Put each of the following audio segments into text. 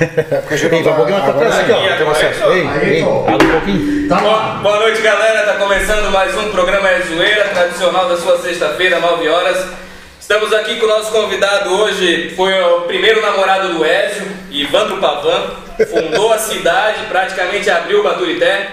Ei, vai um pouquinho trás aqui, ó. Tem acesso. Ei, ei, abre um pouquinho. Boa, Tá boa noite, galera. Tá começando mais um programa É Zoeira, tradicional da sua sexta-feira, 9 horas. Estamos aqui com o nosso convidado hoje, foi o primeiro namorado do Ézio, Ivandro Pavan. Fundou a cidade, praticamente abriu o Baturité.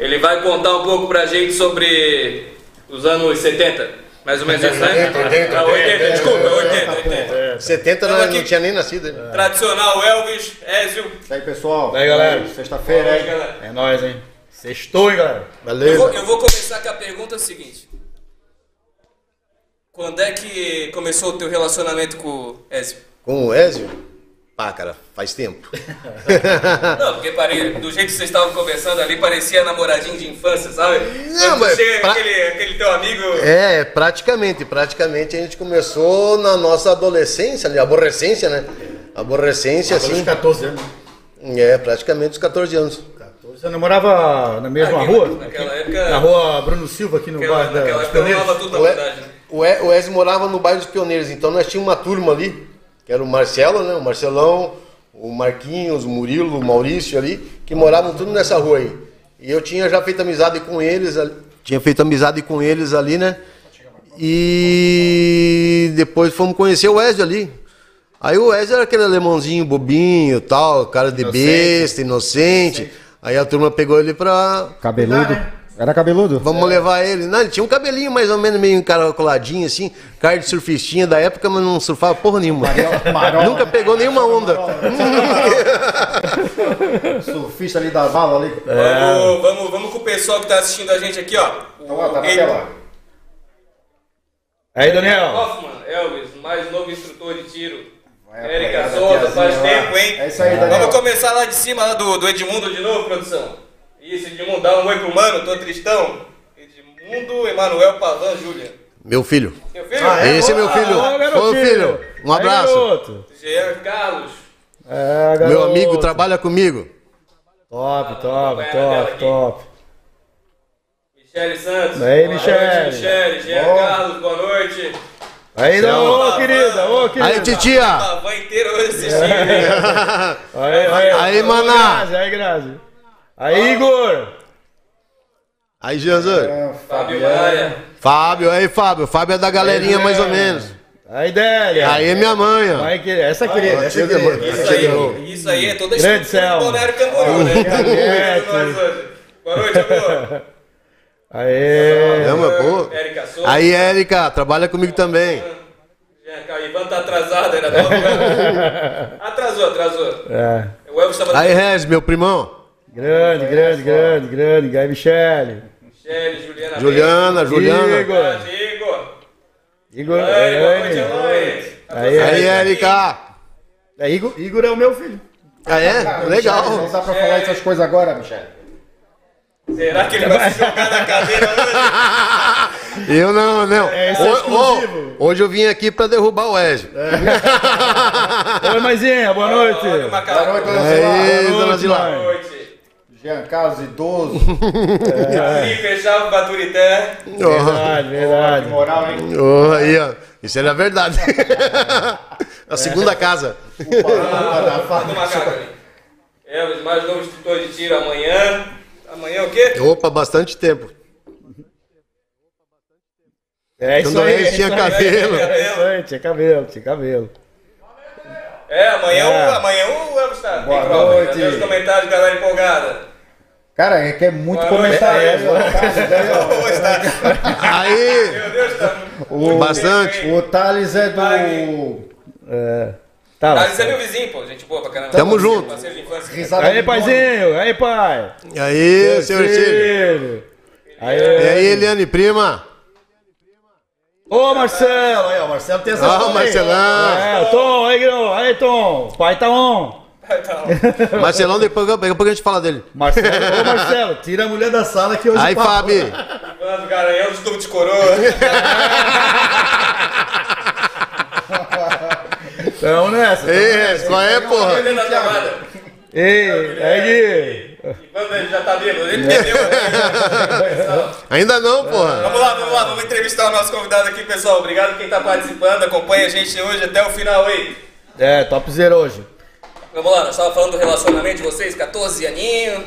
Ele vai contar um pouco pra gente sobre os anos 70. Mais ou menos isso, né? 80, 80, Ah, 80, 80, desculpa, 80, 80. 70 não, aqui. não tinha nem nascido. né? Tradicional Elvis, Ézio. E aí, pessoal? E aí, galera? Sexta-feira, Boa noite, hein? galera. É nóis, hein? Sextou, hein, galera? Eu Beleza? vou, eu vou começar com a pergunta seguinte. Quando é que começou o teu relacionamento com o Ezio? Com o Ezio? Pá, cara, faz tempo. Não, porque pare... do jeito que vocês estavam conversando ali, parecia namoradinho de infância, sabe? Não, Quando mas chega pra- aquele, aquele teu amigo... É, praticamente, praticamente a gente começou na nossa adolescência, ali, aborrecência, né? Aborrecência, Assim, assim. 14 anos. É, praticamente os 14 anos. 14. Você namorava na mesma Naquela- rua? naquela época- Na rua Bruno Silva, aqui no Naquela, bairro da naquela dos eu Pioneiros. tudo na O, verdade, né? O Ezio morava no bairro dos Pioneiros, então nós tínhamos uma turma ali, que era o Marcelo, né? O Marcelão, o Marquinhos, o Murilo, o Maurício ali, que moravam tudo nessa rua aí. E eu tinha já feito amizade com eles, ali- tinha feito amizade com eles ali, né? E depois fomos conhecer o Ezio ali. Aí o Ezio era aquele alemãozinho bobinho, tal, cara de besta, inocente. Aí a turma pegou ele pra, Cabeludo? Era cabeludo? Vamos levar ele. Não, ele tinha um cabelinho mais ou menos meio encaracoladinho, assim, cara de surfistinha da época, mas não surfava porra nenhuma. Marola. Nunca pegou nenhuma onda. Surfista ali da bala ali. Vamos, vamos, vamos com o pessoal que tá assistindo a gente aqui, ó. Então, ó, tá na Ele- tela. Aí, Daniel. Hoffman, Elvis, mais novo instrutor de tiro. Érica Souza, faz tempo, hein? É isso aí, Daniel. Vamos começar lá de cima, lá do, do Edmundo de novo, produção. Isso, Edmundo, dá um oi pro mano, tô tristão. Edmundo, Emanuel Pavan, Júlia. Meu filho. Meu filho? Ah, Esse é meu filho. Ô, Ô, garotinho. filho, um Aí, abraço. Jean Carlos. É, garoto. Meu amigo trabalha comigo. Top, top, a tela top, aqui. top. Michele Santos. Aí, Boa Michele. Noite, Michele. Jean Bom. Carlos, boa noite. Aí, Tchau. ô, querida, ô, querida. Aí, titia. Pavan inteiro hoje assistindo. Aí, aí, Aí, Ô, maná. Grazi, Aí, Grazi. Aí, Igor. Aí, Jesus. É, Fábio Maia. Fábio, aí, Fábio. Fábio é da galerinha, mais ou menos. Aí, Délia. Aí é minha mãe, ó. Aí, que- essa querida, essa chega, querida. mano. Isso aí, isso aí é toda a Grande Selma. do Balneário Camboriú, né? Boa noite, amor. Aê. É, mas, pô. Érica Souza. Aí, Érica, trabalha comigo também. Carlos. Ivan tá atrasado ainda. Tá atrasou, atrasou. É. O Elvis tava... Aí, Rez, meu primão. Grande, grande, grande, grande. Aí, Michele. Michele, Juliana. Juliana, Juliana. Igor. Igor. Igor. Oi. Aí, Aí, Érica. É, Igor, Igor é o meu filho. Ah, é? Não Legal. dá pra falar essas coisas agora, Michele. Será que ele vai se jogar na cadeira hoje? Eu não, não. É, é exclusivo. ho- hoje eu vim aqui pra derrubar o Ezio. Oi, mãezinha, boa noite. Olha o. Boa noite, dona Zilá. Boa noite. Jean Carlos, idoso. E fechava o Baturité. Verdade, verdade. Que moral, hein? Oh, aí, ó. Isso era verdade. A segunda casa. Upa, upa da fábrica. Elvis, mais novo instrutor de tiro amanhã. Amanhã o quê? Opa, bastante tempo. É isso Quando aí. o é tinha isso aí. cabelo. É tinha cabelo, tinha cabelo. É, amanhã, É. O, amanhã o Elvis tá. Boa noite. tem os comentários, galera empolgada. Cara, é que é muito noite, comentário. é, né? Hoje tá. Aí, Meu Deus, tá. O, Bastante. o Thales é do. É. Tá. Ah, esse é meu vizinho, pô. Gente boa pra caramba. Tamo junto. Aí, paizinho. Aí, pai. aí, senhor Cílio. Filho. Aí, E aí, Eliane, prima? Ô, Marcelo. Aí, ó, Marcelo tem essa Ah, aí. Marcelão. É, Tom, aí, Grão. Aí, Tom. O pai tá on. Então, Marcelão, depois, daqui a pouco a gente fala dele. Marcelo, ô, Marcelo, tira a mulher da sala que hoje Aí, papo- Fábio. Ivan, Garanhão, dos tubos de coroa. Tamo nessa. Ei, qual é, porra? Ei, aí, Gui. Ivan já tá bêbado. Ele perdeu. né? Ainda não, porra. Vamos lá, vamos lá, vamos entrevistar o nosso convidado aqui, pessoal. Obrigado quem tá participando, acompanha a gente hoje até o final aí. É, top zero hoje. Vamos lá, nós estávamos falando do relacionamento de vocês, 14 aninhos.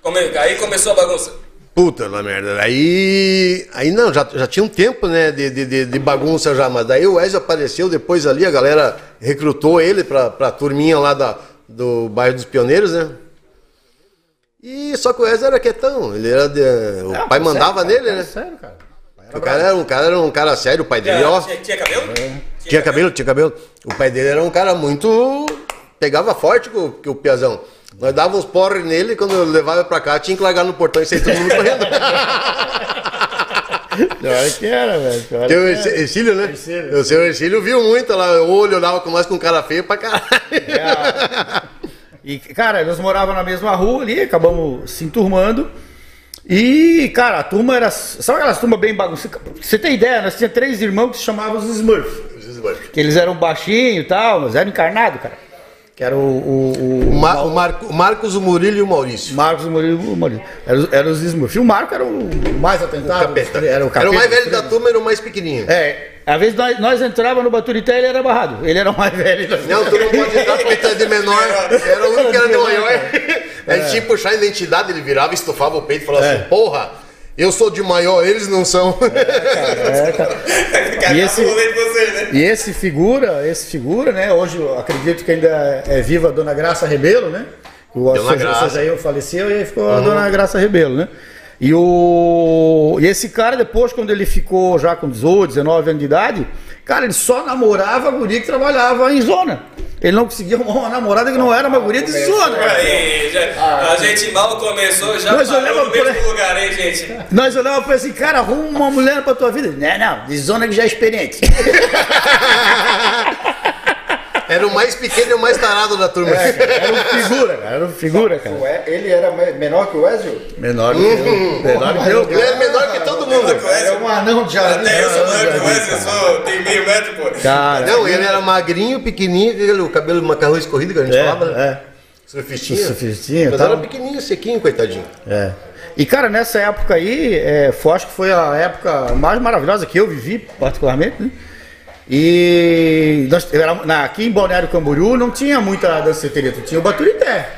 Come- Aí começou a bagunça. Puta na merda. Aí. Aí não, já, já tinha um tempo, né, de, de, de- de bagunça já, mas daí o Wesley apareceu depois ali, a galera recrutou ele pra, pra turminha lá da, do bairro dos Pioneiros, né? E só que o Wesley era quietão, ele era de, o Não, pai sério, mandava cara, nele, cara, né? Sério, cara. O cara era um cara, era um cara sério, o pai dele, ó. Tinha, tinha cabelo? Tinha cabelo, tinha cabelo. O pai dele era um cara muito. Pegava forte com, com o Piazão. Nós dávamos porre nele quando eu levava pra cá, tinha que largar no portão e sair todo mundo correndo. Pior que era, velho. pior Tem o. Ercílio, né? Ercílio. O seu Ercílio viu muito lá, o olho olhava com mais com cara feio pra caralho. É, E, cara, nós morávamos na mesma rua ali, acabamos se enturmando. E, cara, a turma era. Sabe aquelas turmas bem bagunçadas? Você tem ideia? Nós tínhamos três irmãos que se chamavam os Smurfs. Que eles eram baixinhos e tal, mas eram encarnados, cara. Que era o. o, o- O, Ma- o Marco- o Marcos, o Murilo e o Maurício. Marcos e o Murilo. o Murilo. Eram, os- eram os Smurfs. E o Marco era o mais atentado. Capeta. Era o capeta. Era o mais velho da turma, era o mais pequenininho. É, às vezes nós, nós entrávamos no Baturité ele era barrado. Ele era o mais velho. Não, tu não pode entrar porque tu é de menor. Era o único que era de maior. A gente tinha que puxar a identidade, ele virava, estufava o peito e falava assim, porra, eu sou de maior, eles não são. É, cara. E esse- rolê de vocês, né? E esse figura, esse figura, né? Hoje eu acredito que ainda é viva a Dona Graça Rebelo, né? O Jair faleceu e aí ficou a Dona Graça Rebelo, né? E, o... e esse cara, depois, quando ele ficou já com 18, 19 anos de idade, cara, ele só namorava a guria que trabalhava em zona. Ele não conseguia arrumar uma namorada que não era uma guria de zona. cara. Aí, já- a gente mal começou, já Nós parou olhava no mesmo lugar, hein, gente? Nós olhávamos pra assim, cara, arruma uma mulher pra tua vida. Não, não, de zona que já é experiente. Era o mais pequeno e o mais tarado da turma. Era um figura, cara, era um figura, cara. Ele era me- menor que o Ezio? Menor que eu. Menor que eu. Ele é menor que todo mundo. É um anão de jardim. Até eu sou maior que o eu sou, tenho meio metro, pô. Cara, Não, ele era magrinho, pequenininho, aquele- o cabelo macarrão escorrido que a gente falava, né? é, Surfistinha. Surfistinha, Mas tal. era pequenininho, sequinho, coitadinho. é. E cara, nessa época aí, é, foi, acho que foi a época mais maravilhosa que eu vivi, particularmente, né? E nós, na, aqui em Balneário Camboriú não tinha muita danceteria, tinha o Baturité.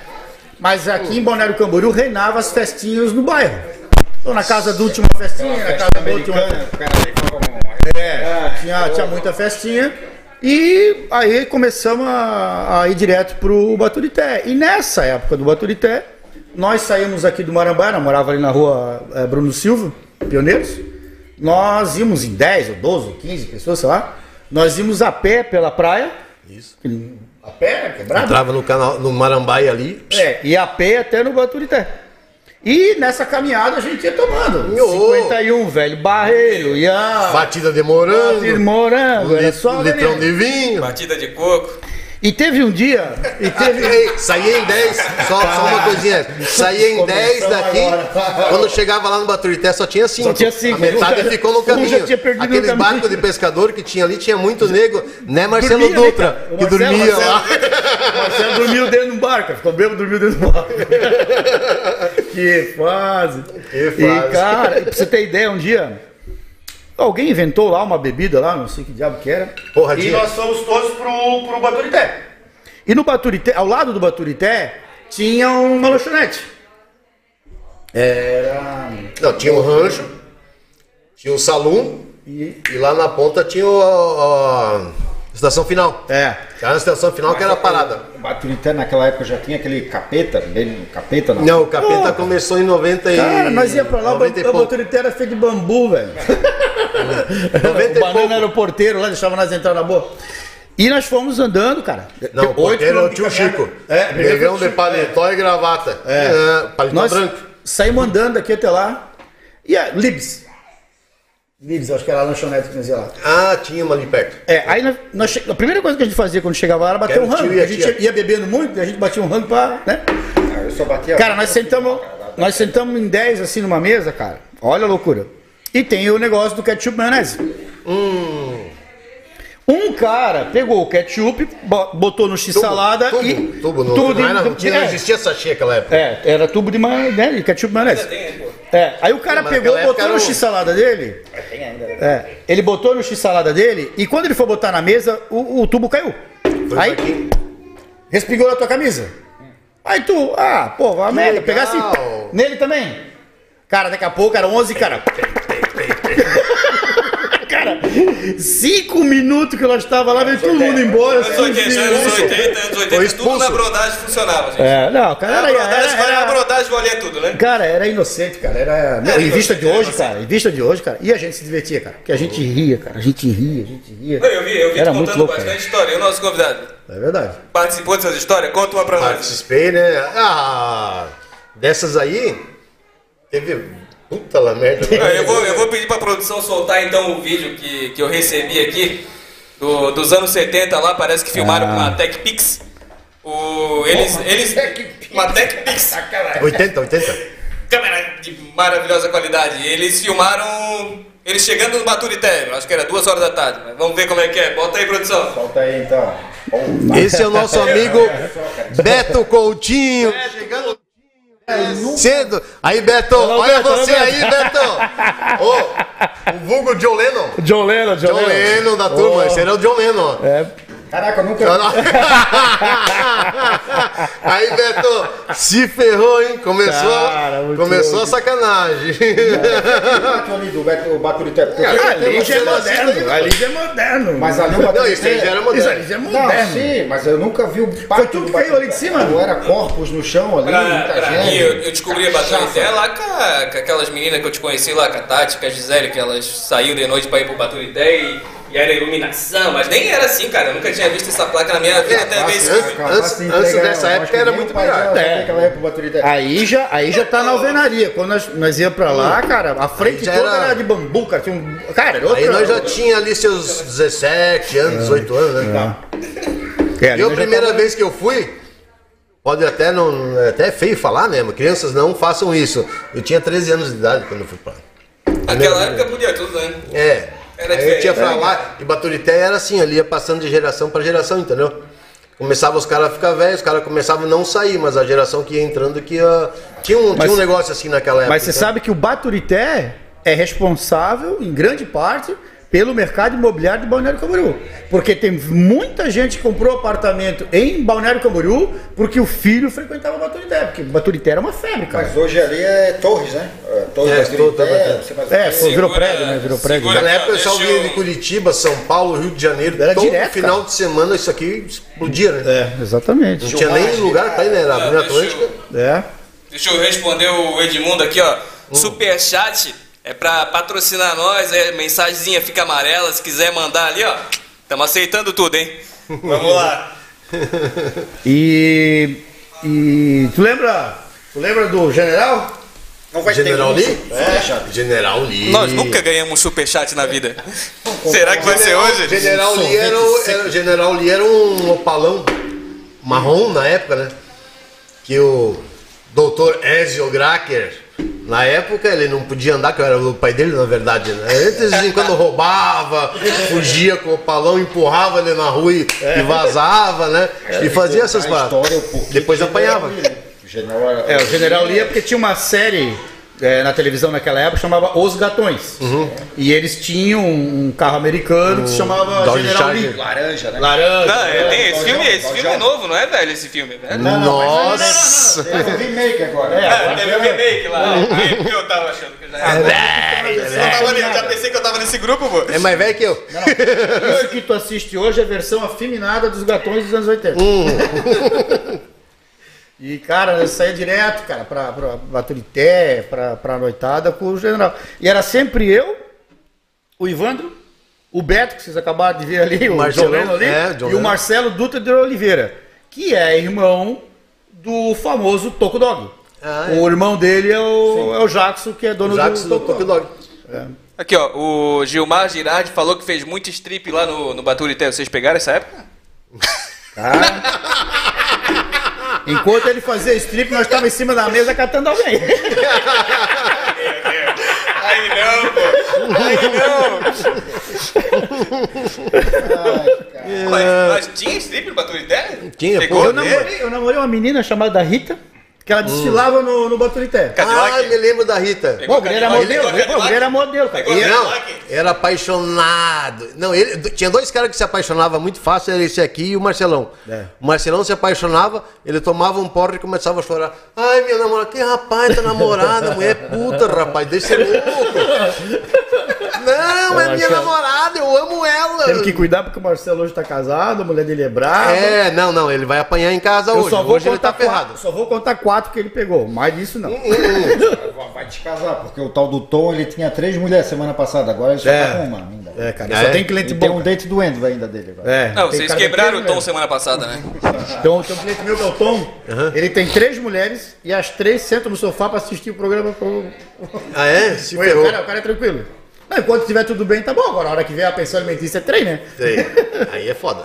Mas aqui em Balneário Camboriú reinava as festinhas no bairro. Então na casa do última festinha, na casa do último. É, tinha, tinha muita festinha. E aí começamos a, a ir direto pro Baturité. E nessa época do Baturité, nós saímos aqui do Marambaia, morava ali na rua eh, Bruno Silva, Pioneiros. Nós íamos em 10 ou 12 ou 15 pessoas, sei lá. Nós íamos a pé pela praia. Isso. A pé, né, quebrado? Entrava no canal, no Marambaia ali. É, e a pé até no Baturité. E nessa caminhada a gente ia tomando. Ô. 51, velho, barreiro, ia. Batida de morango. Batida de morango, era só litrão de vinho. Batida de coco. E teve um dia. E teve. Ei, saía em 10, só, só uma coisinha. Saía em 10 daqui. agora. Quando chegava lá no Baturité só tinha 5. Só tinha cinco. A metade Um ficou no um caminho. Aqueles caminho. barcos de pescador que tinha ali, tinha muito nego. Né, Marcelo Dormia, Dutra? que Marcelo- dormia Marcelo- lá. Marcelo dormiu dentro de um barco, ficou bêbado, dormiu dentro do barco. que fase. Que fase. E, cara, pra você ter ideia, um dia, alguém inventou lá uma bebida lá, não sei que diabo que era. Porra, e dia. nós fomos todos pro, pro Baturité. E no Baturité, ao lado do Baturité, tinha uma lanchonete. Era. Não, tinha um rancho, tinha um salão E, e lá na ponta tinha a, a estação final. é. Era a estação final que era a parada. O Baturité naquela época já tinha aquele capeta, bem, capeta não. Não, o capeta começou em 90 e... Cara, nós ia pra lá, o 90 e Ba- o pouco. Baturité era feito de bambu, velho. 90 e o banana era o porteiro lá, deixava nós entrar na boa. E nós fomos andando, cara. Não, o Oito porteiro é o tio Chico. É, Negão de paletó e gravata. É. paletó Nós branco. saímos andando daqui até lá. E a Libs. Libs, acho que era a lanchonete que ia lá. Ah, tinha uma ali perto. É, aí nós, nós a primeira coisa que a gente fazia quando chegava lá era bater Era um rango. e a A gente ia bebendo muito, a gente batia um rango pra. Né? Ah, Eu só batia. Cara, nós sentamos, nós sentamos em 10 assim numa mesa, cara. Olha a loucura. E tem o negócio do ketchup maionese. Um cara pegou o ketchup, bo- botou no x-salada tubo, e. Tubo, no, tudo não, em- era, não, tinha, não é, existia sachê naquela época. é, era tubo de, ma, né, de ketchup maionese. É, aí o cara pegou, botou no x-salada dele. É, ele botou no x-salada dele e quando ele foi botar na mesa, o, o tubo caiu. Foi Aí, aqui. respingou na tua camisa. Aí tu, ah, pô, a merda, pegasse nele também. Cara, daqui a pouco era 11, cara. Cinco minutos que nós estava lá, veio todo mundo embora. Anos 80, anos 80, anos 80, tudo na brodagem funcionava, gente. É, não, cara, A era, brodagem, era, a era, brodagem valia tudo, né? Cara, era inocente, cara. Era. Meu, em vista de hoje, era cara, em vista de hoje, cara. E a gente se divertia, cara. Porque a gente ria, cara. A gente ria, a gente ria. Não, Eu vi, eu vi Era contando louco, bastante cara. história. E o nosso convidado É verdade. participou dessas histórias? Conta uma pra nós. Participei, né? Ah, dessas aí, teve. Puta la merda. Não, Eu vou, eu vou pedir pra produção soltar então o vídeo que, que eu recebi aqui do- dos anos 70 lá, parece que filmaram com uma Tech Pix. O, eles, eles, uma Tech Pix, 80, 80. câmera de maravilhosa qualidade. Eles filmaram eles chegando no Baturité, acho que era duas horas da tarde. Mas vamos ver como é que é. Bota aí, produção. Solta aí então. Esse é o nosso amigo Beto Coutinho. Chegando cedo. Aí, Beto, olha Beto, você aí, Beto. Ô, o vulgo John Lennon. John Lennon, John, John Lennon da turma. Esse era o John Lennon. ó. É. Caraca, eu nunca Não, não. Aí, Beto, se ferrou, hein? Começou, Cara, começou a sacanagem. ali do Beto Baturité. porque eu- Ali já é não assiste moderno. Ali já é moderno. Mas ali o Não, Baturité... isso aí já era Isso moderno. ali já é Não, moderno. sim, mas eu nunca vi o Foi tudo do que caiu ali de cima. Não era corpos no chão ali, Pra, muita pra gente. mim, eu, eu descobri a Baturité lá com, a- com aquelas meninas que eu te conheci lá, com a Tati, com a Gisele, que elas saíram de noite pra ir pro Baturité e, e era iluminação, mas nem era assim, cara. Eu nunca tinha visto essa placa na minha vida até ver esse antes- dessa época era muito melhor. É. Aí já, aí já tá na alvenaria. Quando nós, nós ia pra lá, cara, a frente toda era- era... de bambu, cara. Tinha um... Cara, era outra... Aí nós já tinha ali seus 17 anos, 18 anos, né? É, ali Eu, nós já primeira tava- vez que eu fui, pode até não. é Até feio falar, né? Mas crianças não façam isso. Eu tinha 13 anos de idade quando eu fui pra lá. Naquela época podia tudo, né? É. Era aí eu tinha pra lá, e Baturité era assim, ali ia passando de geração pra geração, entendeu? Começava os caras a ficar velhos, os caras começavam a não sair, mas a geração que ia entrando que ia. Tinha um, tinha um negócio assim naquela época. Mas você entendeu? sabe que o Baturité é responsável, em grande parte, pelo mercado imobiliário de Balneário Camboriú. Porque tem muita gente que comprou apartamento em Balneário Camboriú porque o filho frequentava Baturité. Porque Baturité era uma febre, cara. Mas hoje ali é Torres, né? É, Torres É, Baturité, É, virou prédio, né? Virou prédio. segura- Naquela época o pessoal eu- vinha de Curitiba, São Paulo, Rio de Janeiro, Era todo direto, final cara. de semana isso aqui explodia, né? É, exatamente. Não tinha nem lugar pra ir, né? Era eu- Atlântica. É. Deixa eu responder o Edmundo aqui, ó. Hum. Superchat é pra patrocinar nós, é mensagenzinha fica amarela, se quiser mandar ali, ó. Estamos aceitando tudo, hein? Vamos lá. E. E. Tu lembra? Tu lembra do general? Não vai ter General Lee? superchat. General Lee. Nós nunca ganhamos um superchat na vida. Será que vai ser hoje? General Lee era, o- era- General Lee era um opalão marrom na época, né? Que o doutor Ezio Gracker, na época, ele não podia andar, que eu era o pai dele, na verdade, né? Ele de vez em quando roubava, fugia com o opalão, empurrava ele na rua e, e vazava, né? E fazia essas A paradas. história, o porquê Depois apanhava. general era- É, o general Lee é porque tinha uma série é, na televisão naquela época chamava Os Gatões. E eles tinham um carro americano que se chamava Dodge General Charger. Lee. Laranja, né? Laranja. Não, é, tem esse filme, esse filme é novo, não é velho esse filme, é velho? Nossa! Teve um remake agora. É, teve um remake lá. Aí eu tava achando que já era. Eu, tava ali, eu já pensei que eu tava nesse grupo, pô. É mais velho que eu. Isso que tu assiste hoje é a versão afinada dos Gatões dos anos 80. E, cara, eu saía direto, cara, pra, pra Baturité, pra, pra noitada com o general. E era sempre eu, o Ivandro, o Beto, que vocês acabaram de ver ali, o Marcelão, Lennon ali, é, e o. Marcelo Dutra de Oliveira, que é irmão do famoso Toco Dog. Ah, é. O irmão dele é o, é o Jackson, que é dono Jackson do do Top Dog. Aqui, ó, o Gilmar Girardi falou que fez muito strip lá no, no Baturité. Vocês pegaram essa época? Enquanto ele fazia strip, nós estávamos em cima da mesa catando alguém. Aí não, pô. Aí não. mas, mas tinha strip no Baturité? Tinha, Pegou? pô. Eu namorei, eu namorei uma menina chamada Rita, que ela desfilava no, no Baturité. Cadillac? Ah, me lembro da Rita. Pô, o Guilherme era modelo, pô, Guilherme era modelo, Não, era apaixonado. Não, ele tinha dois caras que se apaixonavam muito fácil, era esse aqui e o Marcelão. É. O Marcelão se apaixonava, ele tomava um porre e começava a chorar. Ai, minha namorada, que rapaz, tá namorada, mulher puta, rapaz, deixa ser louco. Não, é minha Marcelo. namorada, eu amo ela. Temos que cuidar porque o Marcelo hoje tá casado, a mulher dele é brava. É, não, não, ele vai apanhar em casa Eu hoje. só vou Hoje ele contar tá ferrado. quatro, só vou contar quatro que ele pegou, mais disso não. Vai te casar, porque o tal do Tom, ele tinha três mulheres semana passada, agora ele só É. tá com uma ainda. É, cara, É? só tem cliente Ele tem bom. um dente doendo ainda dele agora. É, Não, tem vocês quebraram tem o tom semana passada, né? Então, tem um cliente meu que é o Tom, ele tem três mulheres e as três sentam no sofá pra assistir o programa. Pro... Ah, é? Se o, ferrou. cara, o cara é tranquilo. Não, enquanto estiver tudo bem, tá bom. Agora, a hora que vier a pensão alimentícia é trem, né? Sei. Aí é foda.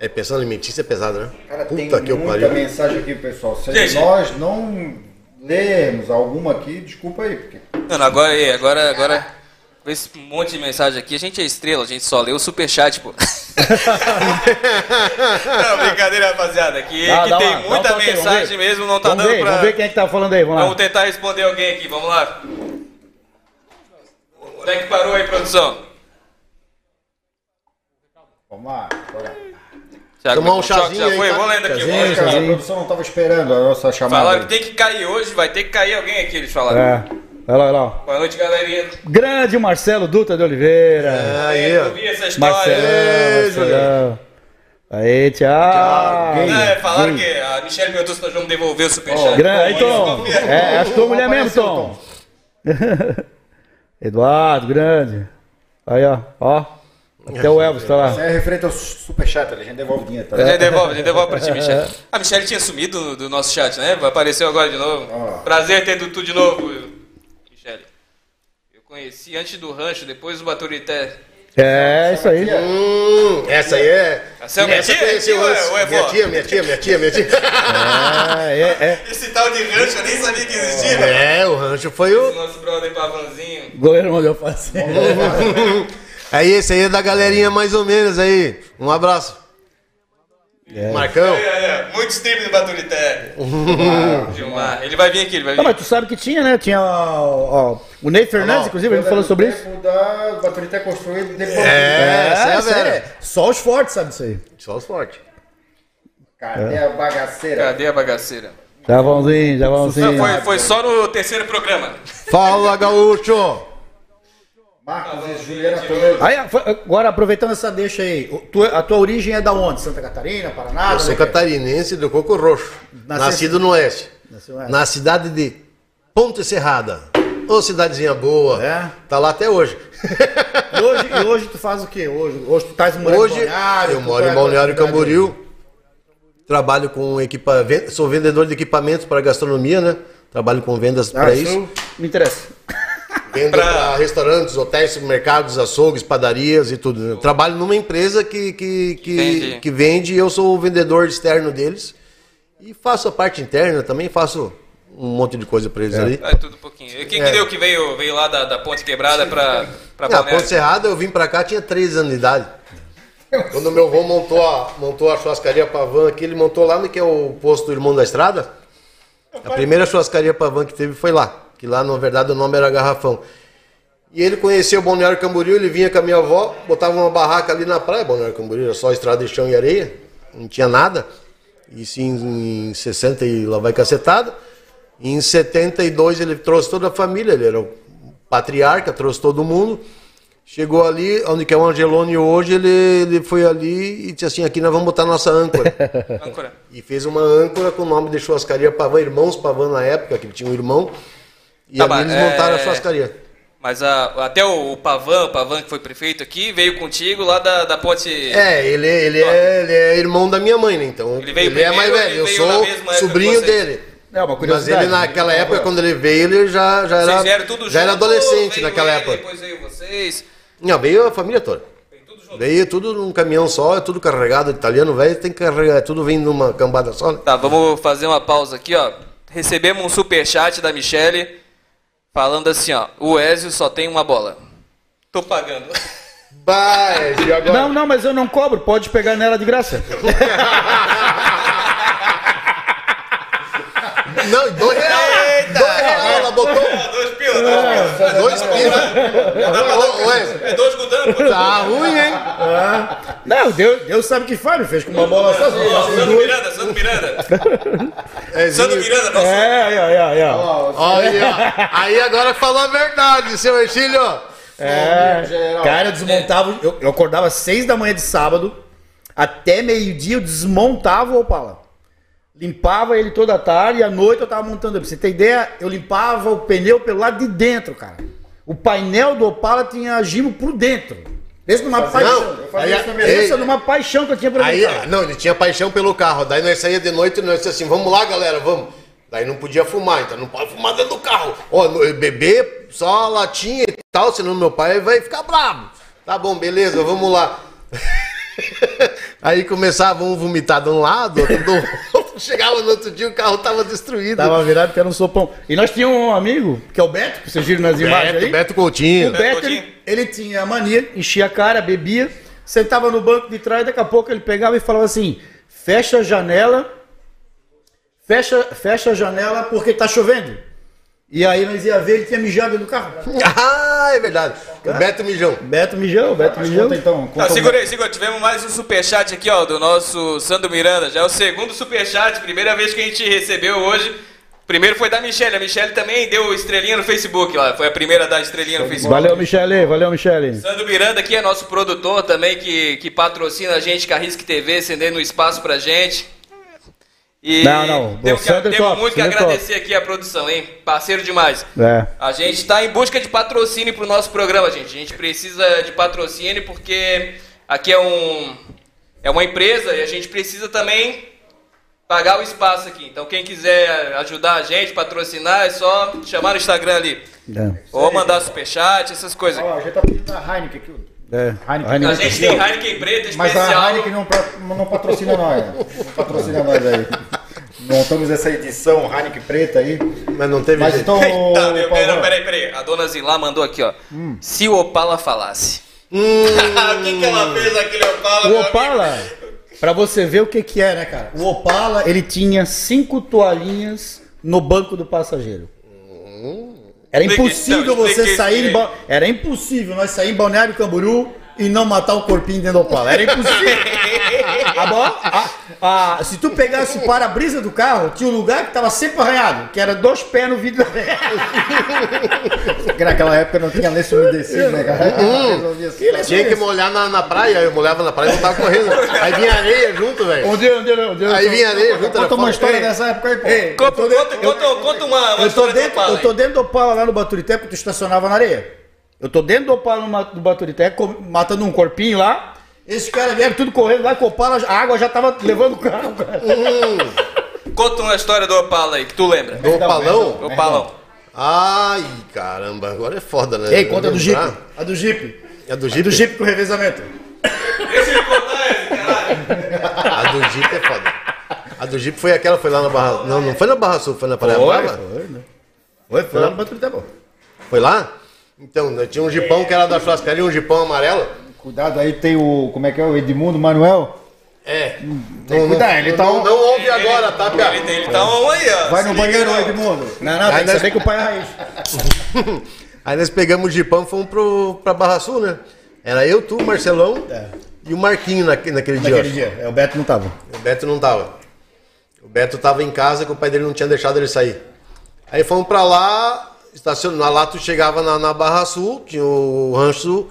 É, pensão alimentícia é pesado, né? Cara, tem Puta que eu muita pariu. mensagem aqui, pessoal. Se Gente. nós não lermos alguma aqui, desculpa aí, porque Mano, agora aí, agora, agora, com esse monte de mensagem aqui, a gente é estrela, a gente só lê o superchat, pô. não, brincadeira, rapaziada, aqui Dá- que dá tem uma- um muita vamos mensagem mesmo, não tá vamos dando ver, pra... vamos ver quem é que tá falando aí, vamos lá. Vamos tentar responder alguém aqui, vamos lá. Onde é que parou aí, produção? vamos lá. Bora. Thiago, Tomar um chazinho já aí, foi, tá? vou lendo aqui. Chazinho, Cara, a produção não tava esperando a nossa chamada. Falaram que tem que cair hoje, vai ter que cair alguém aqui, eles falaram. É, olha lá, olha lá. Boa noite, galerinha. Grande Marcelo Dutra de Oliveira. Aí, eu vi essa história. Marcelão, Ei, Marcelão. Aí, tchau. Gay. É, falaram que a Michelle perguntou se nós vamos devolver o superchat. Grande, aí, Tom. É, acho que tua mulher mesmo, Tom. Eduardo, grande. Aí, ó. Ó. Até o Elvis tá Isso lá. é referente ao superchat, a gente devolve dinheiro, tá? A gente devolve, a gente devolve pra ti, Michelle. A Michelle tinha sumido do, do nosso chat, né? Apareceu agora de novo. Ó. Prazer ter tu de novo, Michelle. Eu conheci antes do rancho, depois do Baturité. É, isso aí. Hum, essa aí é. Essa é minha essa tia? conheceu Tia ou é- antes. ou é minha tia, minha tia, minha tia, minha tia. É, é, é. Esse tal de rancho eu nem sabia que existia. É, o rancho foi Esse o. nosso brother Pavanzinho. Goleiro mandou fazer. Aí, esse aí é da galerinha mais ou menos aí. Um abraço. Marcão. É, é, muitos tempos do Baturité. Gilmar. Ele vai vir aqui, ele vai vir. Não, mas tu sabe que tinha, né? Tinha ó, ó, o Ney Fernandes, inclusive, ele falou sobre isso. O da Baturité construído depois. É, essa é a vera. é. Só os fortes sabem isso aí. Só os fortes. Cadê a bagaceira? Cadê a bagaceira? Já vãozinho, já vãozinho. Foi, foi só no terceiro programa. Fala, gaúcho! Marcos e Juliana Toledo. Aí, foi- agora, aproveitando essa deixa aí, a tua origem é da onde? Santa Catarina, Paraná? Eu sou é é? catarinense do Coco Roxo. Nascido no Oeste. É. Na cidade de Ponte Serrada. Ô, cidadezinha boa. É? Tá lá até hoje. E hoje, e hoje tu faz o quê? Hoje, hoje tu estás morando Hoje em Balneário? eu moro em Balneário Camboriú. Trabalho com equipa... Sou vendedor de equipamentos para gastronomia, né? Trabalho com vendas? Ah, para isso me interessa. Vendo para restaurantes, hotéis, supermercados, açougues, padarias e tudo. Eu trabalho numa empresa que, que, que, Vende. que vende e eu sou o vendedor externo deles. E faço a parte interna, também faço um monte de coisa para eles ali. Vai tudo um pouquinho. E quem que deu que veio, veio lá da, da ponte quebrada pra, pra Ah, Balneário? Ponte Serrada, eu vim pra cá, tinha 13 anos de idade. Quando meu avô montou a, montou a churrascaria Pavan aqui, ele montou lá no que é o posto do Irmão da Estrada. A primeira churrascaria Pavan que teve foi lá. Que lá, na verdade, o nome era Garrafão. E ele conheceu o Balneário Camboriú, ele vinha com a minha avó, botava uma barraca ali na praia, Balneário Camboriú, era só estrada de chão e areia, não tinha nada. Isso em, em 60 e lá vai cacetada. E em 72 ele trouxe toda a família, ele era o patriarca, trouxe todo mundo. Chegou ali, onde que é o Angelone hoje, ele, ele foi ali e disse assim, aqui nós vamos botar nossa âncora. Âncora. e fez uma âncora com o nome de churrascaria Pavan, Irmãos Pavan na época, que ele tinha um irmão. E Tá, ali eles montaram é, a churrascaria. Mas a- até o, Pavan, o Pavan que foi prefeito aqui, veio contigo lá da, da ponte. É, ele, ele, é, ele é irmão da minha mãe, né? Então Ele veio é mais primeiro, velho. ele Eu veio na sou sobrinho dele. É uma Mas curiosidade. ele naquela época, quando ele veio, ele já, já Vocês vieram era, tudo já era junto, adolescente veio naquela ele, época. Depois veio vocês. Não, veio a família toda. Veio tudo junto. Veio tudo num caminhão só, é tudo carregado. Italiano, velho, tem que carregar, é tudo vem numa cambada só. Né? Tá, vamos fazer uma pausa aqui, ó. Recebemos um superchat da Michele falando assim, ó. O Ezio só tem uma bola. Tô pagando. Vai, e agora? Não, não, mas eu não cobro, pode pegar nela de graça. Não, dois reais. Dois reais, ela botou. Dois pila, dois pila. Dois. Ué, É dois gudando, pô. tá ruim, hein? Não, Deus, Deus sabe o que faz, fez com uma bola só. Ó, Sandro Miranda, Sandro Miranda. É, Sandro Miranda, nosso É, aí, aí, aí, ó. Olha, aí agora falou a verdade, seu Ercílio. É, cara, eu desmontava, eu, eu acordava às seis da manhã de sábado, até meio-dia eu desmontava o Opala. Limpava ele toda a tarde e à noite eu tava montando. Pra você ter ideia, eu limpava o pneu pelo lado de dentro, cara. O painel do Opala tinha gimo por dentro. Pensa numa paixão. Não, aí, Pensa numa paixão que eu tinha por aí, carro. não, ele tinha paixão pelo carro. Daí nós saía de noite e nós disse assim, vamos lá, galera, vamos. Daí não podia fumar, então não pode fumar dentro do carro. Ó, beber só latinha e tal, senão meu pai vai ficar bravo. Tá bom, beleza, vamos lá. Aí começava um vomitar de um lado, outro do outro. Chegava no outro dia, o carro tava destruído. Tava virado que era um sopão. E nós tínhamos um amigo, que é o Beto, que vocês viram nas imagens Beto, aí. Beto Coutinho. O Beto, ele, ele tinha a mania, enchia a cara, bebia, sentava no banco de trás, daqui a pouco ele pegava e falava assim: fecha a janela, fecha, fecha a janela porque tá chovendo. E aí nós ia ver, ele tinha mijado no carro. Ah, é verdade. O Beto Mijão. Beto mijão, Beto mijão. Conta então. Não, Conta segura aí, segura. Tivemos mais um superchat aqui, ó, do nosso Sandro Miranda. Já é o segundo superchat, primeira vez que a gente recebeu hoje. Primeiro foi da Michelle. A Michelle também deu estrelinha no Facebook lá. Foi a primeira a dar estrelinha no Facebook. Valeu, Michele, valeu, Michele. Sandro Miranda aqui é nosso produtor também, que, que patrocina a gente, Carrisque TV, cedendo espaço pra gente. E Não, não, temos, o que, temos top, muito que agradecer aqui a produção, hein? Parceiro demais. É. A gente está em busca de patrocínio para o nosso programa, gente. A gente precisa de patrocínio porque aqui é um é uma empresa e a gente precisa também pagar o espaço aqui. Então quem quiser ajudar a gente, patrocinar, é só chamar no Instagram ali. É. Ou mandar superchat, essas coisas. Ó, a gente tá pedindo a Heineken aqui. É. Heineken. A gente tem Heineken preta Mas especial. a Heineken não, não patrocina nós. Não patrocina nós aí. Montamos essa edição Heineken preta aí. Mas não teve Mas jeito. então, Tá, meu, peraí, peraí, peraí. A dona Zilá mandou aqui, ó. Se o Opala falasse. Hum, o que, que ela fez aquele Opala? O? Opala, pra você ver o que que é, né, cara? O Opala, ele tinha cinco toalhinhas no banco do passageiro. Era Explique, impossível você explique sair ba... Era impossível nós sair em Balneário Camboriú e não matar o corpinho dentro do Opala. Era impossível. A bo- a- a- se tu pegasse o para-brisa do carro, tinha um lugar que tava sempre arranhado, que era dois pés no vidro. porque naquela época não tinha lenço umedecido, né, cara? Hum. Tinha que molhar na, na praia, eu molhava na praia e voltava correndo. Aí vinha areia junto, velho. onde, onde, onde, Aí vinha areia junto. era Conta uma história dessa época aí, pô. Ei, Conta, conta, conta, conta uma, uma Eu tô, história dentro, Opala. eu tô dentro do Opala lá no Baturité, porque tu estacionava na areia. Eu tô dentro do Opala no Baturité, matando um corpinho lá. Esses caras vieram tudo correndo lá com o Opala, a água já tava levando o carro, cara. Conta uma história do Opala aí, que tu lembra. Do Opalão? Do Opalão. Ai, caramba, agora é foda, né? Ei, conta do Jeep. A do Jeep. A do A Jeep? do Jeep com revezamento. Deixa ele contar esse, caralho. A do Jeep é foda. A do Jeep foi aquela, foi lá na Barra... Não, não foi na Barra Sul, foi na Praia Brava? foi, né? Foi, foi lá no Baturité, pô. Foi lá? Então, né, tinha um jipão que era da churrascaria, um jipão amarelo. Cuidado aí, tem o. Como é que é? O Edmundo Manuel. É. Tem que cuidar, ele tá. Não, um- não ouve agora, tá, Ele, Pia? ele tá um aí, ó. Vai no banheiro, não. Edmundo. Não, não, tem Aí que nós- saber que o pai é raiz. Aí nós pegamos o jipão e fomos pro, pra Barra Sul, né? Era eu, tu, o Marcelão e o Marquinho naque- naquele, dia. Naquele dia. É, o Beto não tava. O Beto não tava. O Beto tava em casa que o pai dele não tinha deixado ele sair. Aí fomos pra lá, estacionar lá, tu chegava na, na Barra Sul, tinha o rancho,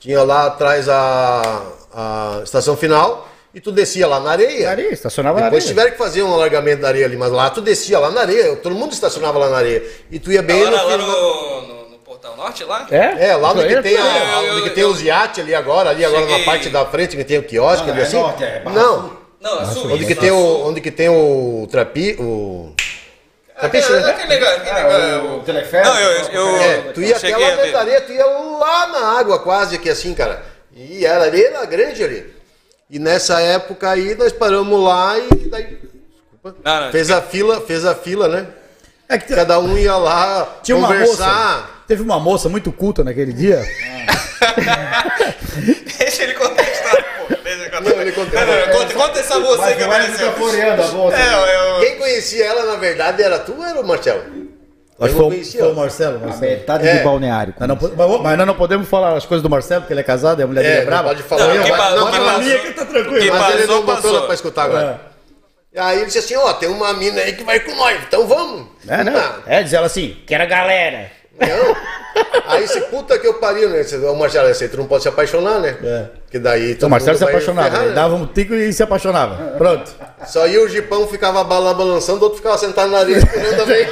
tinha lá atrás a, a estação final, e tu descia lá na areia. Areia, estacionava na Depois areia. tiveram que fazer um alargamento da areia ali, mas lá tu descia lá na areia, todo mundo estacionava lá na areia. E tu ia bem Lá, no lá final. no, no, no Portal Norte, lá? É? É, lá onde que tem, a, eu- onde que eu- tem os iates ali agora, ali agora Cheguei- na parte da frente, que tem o quiosque Não, ali é assim. norte, é Barra não, Não, é sul. onde que tem na o, sul. onde que tem o trapi, o trapiche, Aquele, né? aquele negócio, aquele É, negócio. o teleférico. Não, eu, eu, É, tu ia até lá a dentro da ver. areia, tu ia lá na água quase aqui assim, cara. E era areia grande ali. E nessa época aí nós paramos lá e daí Não, não, fez a fila, fez a fila, né? É que Cada um ia lá tinha uma conversar. moça. Teve uma moça muito culta naquele dia. Deixa ele contar eu contar. Não, ele contou. Não, não, conta, conta essa moça aí que apareceu. fica floreando a bolsa. É, eu, eu, Quem conhecia ela, na verdade, era tu ou era o Marcelo? Acho que eu não foi, conhecia foi o ela. Marcelo. A Marcelo. metade É. do balneário. Nós não mas, mas nós não podemos falar as coisas do Marcelo, porque ele é casado e a mulher dele É, é não brava. pode falar. Não, Não, que mas- pa- não, o que passou- minha que tá tranquilo. que Mas ele passou, não botou passou. ela pra escutar agora. E aí ele disse assim, ó, tem uma mina aí que vai com nós, então vamos. É, né? Ah, É, diz ela assim, quero a galera. Não. Aí esse puta que eu pariu, né? O Marcelo, aí tu não pode se apaixonar, né? É. Que daí o Marcelo se apaixonava. ferrar, ele né? dava um tico e se apaixonava. Pronto. Só ia o Gipão ficava bala- balançando, o outro ficava sentado na areia esperando também.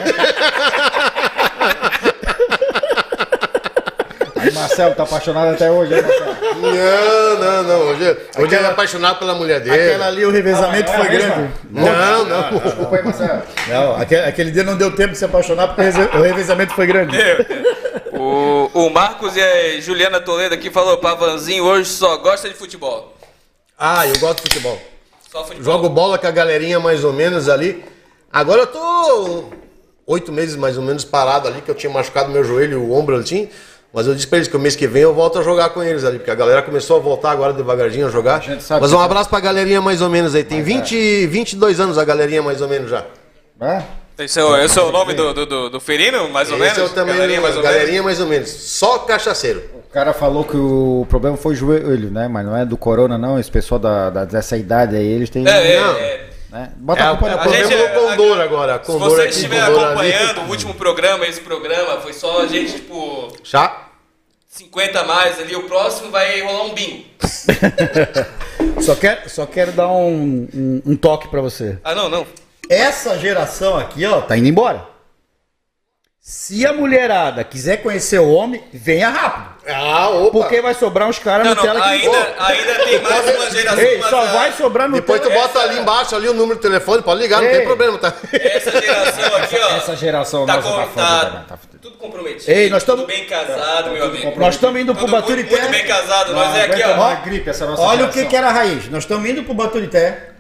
Marcelo tá apaixonado até hoje, né, Marcelo? Não, não, não. Hoje, hoje ele é apaixonado pela mulher dele. Aquela ali, o revezamento Ah, foi é grande. mesmo? Não, não. Desculpa aí, Marcelo. Não, aquele, aquele dia não deu tempo de se apaixonar porque o revezamento foi grande. o, o Marcos e a Juliana Toledo aqui falou, Pavanzinho hoje só gosta de futebol. Ah, eu gosto de futebol. Só futebol. Jogo bola com a galerinha mais ou menos ali. Agora eu tô oito meses mais ou menos parado ali, que eu tinha machucado meu joelho e o ombro assim. Mas eu disse pra eles que o mês que vem eu volto a jogar com eles ali, porque a galera começou a voltar agora devagarzinho a jogar. gente sabe Mas um tá- abraço pra galerinha mais ou menos aí. Tem 20, 22 anos a galerinha mais ou menos já. É? Esse é, o, esse é o nome do, do, do, ferino, mais ou Esse menos? é o também, Galerinha, mais ou galerinha menos. mais ou menos. Só cachaceiro. O cara falou que o problema foi o joelho, né? Mas não é do corona, não. Esse pessoal da, da- dessa idade aí, eles têm. É, é, Não. é. Né? Bota É, a o culpa a problema gente- do Condor agora. Se Condor você aqui, estiver Condor ali. acompanhando o último programa, esse programa, foi só a gente, tipo, Chá? 50 a mais ali. O próximo vai rolar um bingo. Só quero, só quero dar um, um, um toque pra você. Ah, não, não. Essa geração aqui, ó, tá indo embora. Se a mulherada quiser conhecer o homem, venha rápido. Ah, opa. Porque vai sobrar uns caras Não, no tela que ainda, ainda tem mais uma geração. Ei, só vai sobrar no Depois tu bota ali embaixo ali o número de telefone, pode ligar, não Ei. tem problema, tá? Essa geração aqui, ó. Essa geração tá, nossa com, tá tá, foda, né? Tá foda. tudo comprometido. Ei, nós tamo- Tudo bem casado, meu amigo. Nós estamos indo pro Baturité. muito bem casado. Nós é aqui, ó. gripe essa nossa Olha o que, que era a raiz. Nós estamos indo pro Baturité.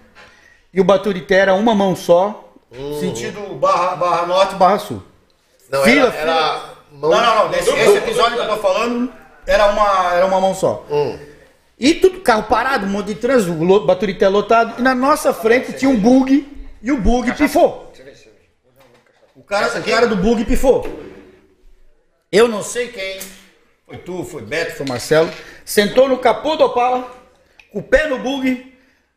E o Baturité era uma mão só. Sentido barra, barra norte, barra sul. Não, Fila, era, era mão- Não, não, não. Nesse, esse episódio que eu tô falando era uma, era uma mão só. Hum. E tudo, carro parado, um monte de trânsito, Baturité lotado. E na nossa frente tinha um bug e o bug pifou. O cara, o cara do bug pifou. Eu não sei quem. Foi tu, foi Beto, foi Marcelo. Sentou no capô do Opala, com o pé no bug.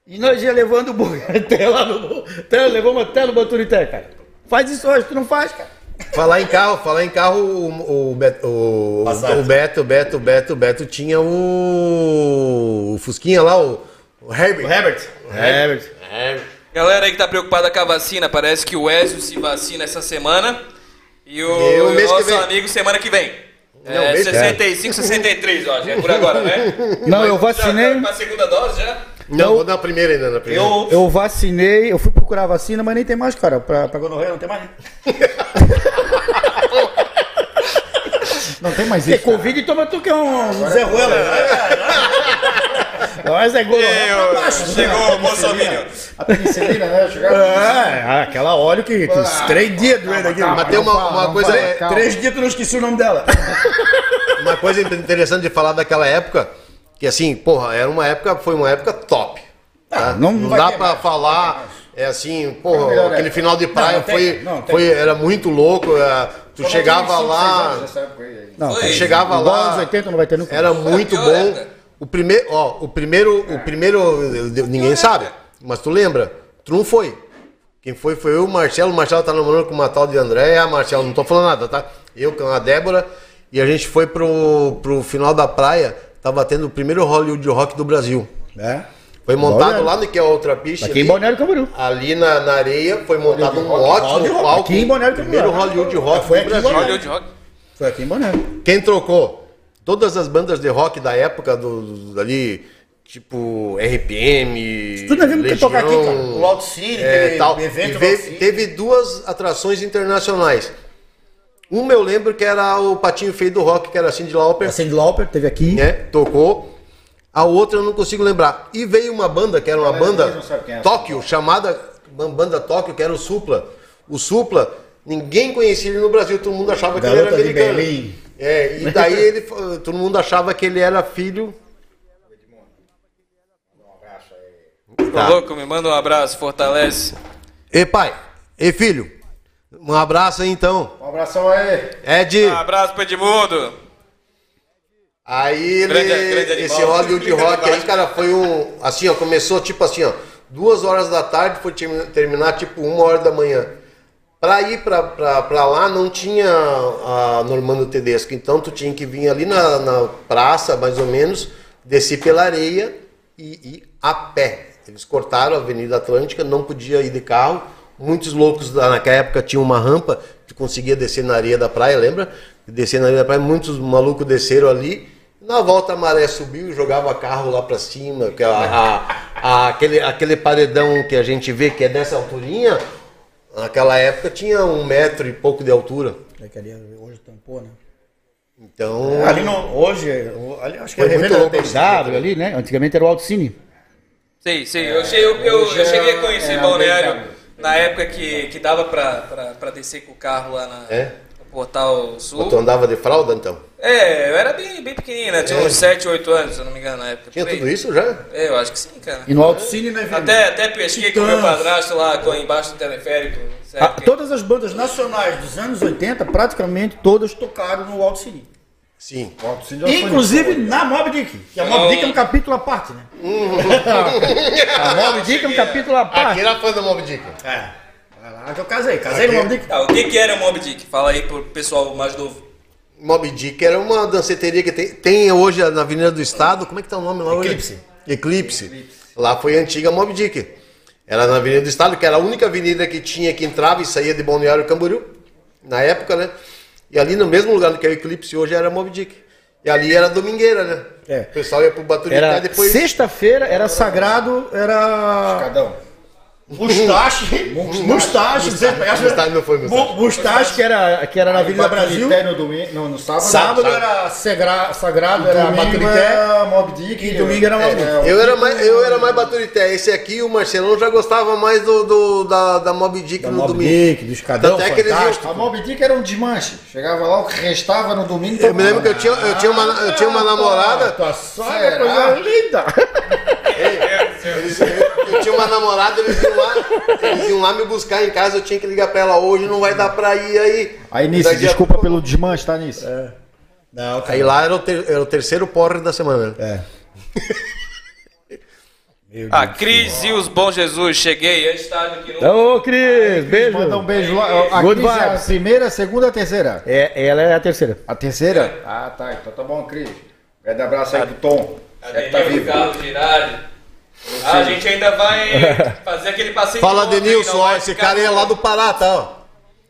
E nós ia levando o bug até lá no. Até, levamos até no Baturité, cara. Faz isso hoje, tu não faz, cara. Falar em carro, falar em carro, o, o, Beto, o, o Beto, Beto, Beto, Beto tinha o, o Fusquinha lá, o, o Herbert. Herbert. Herbert. Galera aí que tá preocupada com a vacina, parece que o Ezio se vacina essa semana. E o, E o mês que nosso vem. amigo semana que vem. Não, É, mês que 65, 63, ó, já é por agora, né? Não, eu Já vacinei. tá com a segunda dose já? Não, vou dar a primeira ainda, na primeira. Eu, eu vacinei, eu fui procurar a vacina, mas nem tem mais, cara. Pra, pra gonorreia não tem mais. né? Não tem mais isso. cara. Covid toma tu que é um Zé Ruela. Não é Gonorreia. baixo. Chegou o Bolsonaro. A penicilina, né? Chegava. É, aquela óleo que tu, três dias doendo aqui. Mas tem uma, uma coisa, é, calma. Três dias tu não esqueci o nome dela. uma coisa interessante de falar daquela época, que assim, porra, era uma época, foi uma época top. tá? não não vai dá mais. falar, é assim, Foi a porra, melhor aquele época. final de praia Não, foi, não, tem- foi, era muito louco, é, tu chegava lá, Não, Foi. tem- chegava lá, anos 80 não vai ter nunca. era muito bom. época. O primeiro, ó, o primeiro, o primeiro, eu- eu- ninguém sabe, mas tu lembra? Tu não foi. Quem foi foi eu, o Marcelo. O Marcelo tá namorando com uma tal de Andréia. Marcelo, não tô falando nada, tá? Eu com a Débora. E a gente foi pro, pro final da praia. Tava tendo o primeiro Hollywood Rock do Brasil. É. Foi montado lá no que é a outra pista. Aqui em ali. Balneário Camboriú. Ali na, na areia foi montado um Hollywood ótimo Rock, palco. aqui em Balneário Primeiro. Hollywood Rock Foi do aqui em. Hollywood Rock. Foi aqui em Balneário. Quem trocou? Todas as bandas de rock da época do, do- ali, tipo RPM. Tudo nós vimos que tocar aqui, Legião, cara. O Loud City, é, teve tal. evento E no ve- Loud City. teve duas atrações internacionais. Uma eu lembro que era o Patinho Feio do Rock, que era Cindy Lauper, A Cindy Lauper teve aqui. né? Tocou. A outra eu não consigo lembrar. E veio uma banda, que era uma banda é. Tóquio, chamada ban- banda Tóquio, que era o Supla. O Supla, ninguém conhecia ele no Brasil, todo mundo achava que ele era Garota de americano. Berlim. É, e daí ele, todo mundo achava que ele era filho. Tá. louco, me manda um abraço, fortalece. Ei, pai. Ei, filho. Um abraço aí, então. Um abração aí. Ed. Um abraço pro Edmundo. Aí ele, Grande- grande animal. esse Hollywood Rock aí, cara, foi um. Assim, ó, começou tipo assim, ó. Duas horas da tarde, foi termi- terminar tipo uma hora da manhã. Pra ir pra, pra, pra lá não tinha a Normando Tedesco, então tu tinha que vir ali na, na praça, mais ou menos, descer pela areia e ir a pé. Eles cortaram a Avenida Atlântica, não podia ir de carro. Muitos loucos naquela época tinham uma rampa que conseguia descer na areia da praia, lembra? Descer na areia da praia, muitos malucos desceram ali. Na volta a maré subiu e jogava carro lá pra cima. que a- a- a- aquele, aquele paredão que a gente vê que é dessa alturinha, naquela época tinha um metro e pouco de altura. É que ali hoje tampou, né? Então. Ali no, hoje, ali, acho que Foi é muito louco Pesado ali, né? Antigamente era o Alto Cine. Sei, sei. Eu, cheguei, eu, eu- eu cheguei é- a conhecer é Balneário. Na época que, que dava pra, pra, pra descer com o carro lá na, É? no Portal Sul. Tu andava de fralda então? É, eu era bem, bem pequenininho, né? Tinha É. uns 7, 8 anos, se eu não me engano, na época. Tinha tudo isso já? É, eu acho que sim, cara. E no Alto Cine, né, velho? Até, até pesquei com o meu padrasto lá com- embaixo do teleférico. Ah, todas as bandas nacionais dos anos 80, praticamente todas tocaram no Alto Cine. Sim. Foi Inclusive na Mob Dick. Que a Mob. Dick é um capítulo à parte, né? a Mob Dick é um capítulo à parte. Aqui era fã do Mob Dick. É. Lá que eu casei. Casei no Aqui- Mob Dick. Tá, o que, que era o Mob Dick? Fala aí pro pessoal mais novo. Mob Dick era uma danceteria que tem, tem hoje na Avenida do Estado. Como é que tá o nome lá hoje? Eclipse. Eclipse. Lá foi a antiga Mob Dick. Era na Avenida do Estado, que era a única avenida que tinha que entrava e saía de Balneário Camboriú, na época, né? E ali no mesmo lugar que é o Eclipse hoje era Mob Dick. E ali era domingueira, né? É. O pessoal ia pro Baturité Era depois. sexta-feira, era sagrado, era Cadão. Mustache, Mustache? Mustache não foi Mustache. Mu- Mustache, que era, que era na Avenida Brasil. No, domingo, no, no sábado. Sábado sábado. era segra- sagrado, era Baturité. era Mob Dick. E domingo era Mob Dick. É, Eu era mais, eu era mais Baturité. Esse aqui, o Marcelão, já gostava mais do, do- da, da Mob Dick Da no Mob domingo. Dick, do Escadão, Tanto é que eles iam- Fantástico. A Mob Dick era um desmanche. Chegava lá, o que restava no domingo. Eu me lembro que eu tinha, eu tinha, uma, eu tinha uma namorada. Tua sogra, Será? coisa linda. Eles- eu tinha uma namorada, eles iam, lá, eles iam lá me buscar em casa, eu tinha que ligar pra ela hoje, não vai dar pra ir aí. Aí, Nisso, a desculpa pelo desmanche, tá, Nisso? Não, Aí lá era o, ter- era o terceiro porre da semana. É. Ah, Cris e os Bom Jesus, cheguei, antes tarde aqui no. Ô, Cris, beijo. Manda um beijo lá. A Good Cris é a primeira, a segunda, a terceira? É, ela é a terceira. A terceira? Ah, tá. Então tá bom, Cris. Grande abraço aí pro Tom. É que tá vivo. Carlos Girardi. Ah, a gente ainda vai fazer aquele passeio Fala, de Denilson, ó, esse cara é lá do Pará, tá?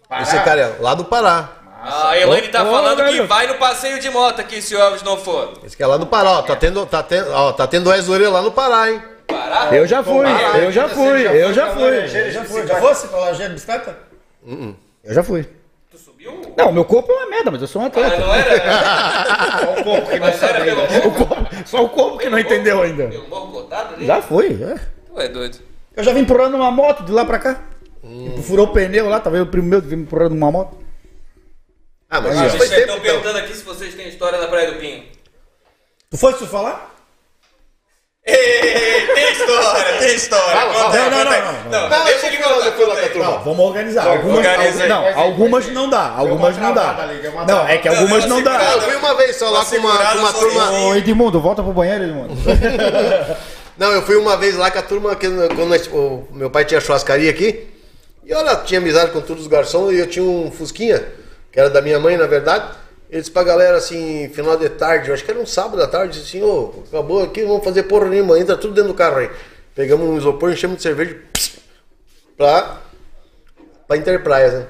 Ó. Esse cara é lá do Pará. A Elaine tá Ô, falando que velho. vai no passeio de moto aqui se o Elvis não for. Esse que é lá do Pará, ó. Tá tendo, tá tendo, ó, tá tendo Ezoreira lá no Pará, hein? Pará? Eu já fui, Tomara, eu já fui, já eu foi já fui. Já fosse pra Laranjeira de bicicleta? Eu já fui. Tu subiu? Não, meu corpo é uma merda, mas eu sou um Ah, atleta. não era? Só um pouco que não Mas sabe ainda. O corpo- só o corpo que não entendeu ainda. Pelo morro cortado ali? Já fui, é. Tu é doido. Eu já vim empurrando uma moto de lá pra cá. Furou o pneu lá, tava eu o primo meu vim empurrando uma moto. Ah, mas Ah, isso foi vocês tempo, estão então. perguntando aqui se vocês têm história na Praia do Pinho. Tu foi se falar? Ei, tem história, tem história. Fala, fala. aí, Não, não, aí. não, não, Não, Não, deixa ele que eu contar, depois lá conta com a aí. turma. Não, vamos organizar. Algumas, organiza aí. não, vai, algumas não dá. Algumas uma não dá. Não, é que algumas Não, dá. Eu fui uma vez só lá com uma, uma turma. Ô, Edmundo, volta pro banheiro, Edmundo. Não, eu fui uma vez lá com a turma, que, quando nós- o meu pai tinha churrascaria aqui. E olha, tinha amizade com todos os garçons e eu tinha um Fusquinha, que era da minha mãe, na verdade. Ele disse pra galera assim, final de tarde, eu acho que era um sábado à tarde, assim, ô, acabou aqui, vamos fazer porra nenhuma, entra tudo dentro do carro aí. Pegamos um isopor, enchemos de cerveja pss, pra, pra Interpraias, né?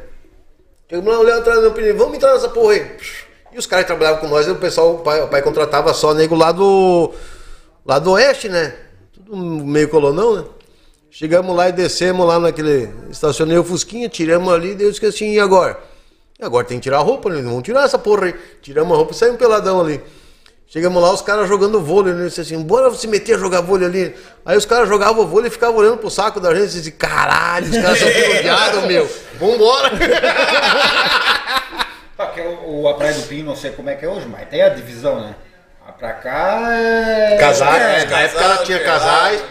Chegamos lá, olhando atrás do pneu, vamos entrar nessa porra aí. E os caras que trabalhavam com nós, o pessoal, o pai, o pai contratava só nego lá do, lá do oeste, né? Tudo meio colonão, né? Chegamos lá e descemos lá naquele. Estacionei o Fusquinha, tiramos ali, e eu disse assim, e agora? E agora tem que tirar a roupa, né? Vamos tirar essa porra aí. Tiramos a roupa e saímos peladão ali. Chegamos lá, os caras jogando vôlei, né? Disse assim, bora se meter a jogar vôlei ali. Aí os caras jogavam o vôlei e ficavam olhando pro saco da gente e disse, caralho, os caras são viado, meu. Vambora. Porque o, o- a Praia do Pinho, não sei como é que é hoje, mas tem a divisão, né? Pra cá é. Casais, É, na época ela tinha casal, casais.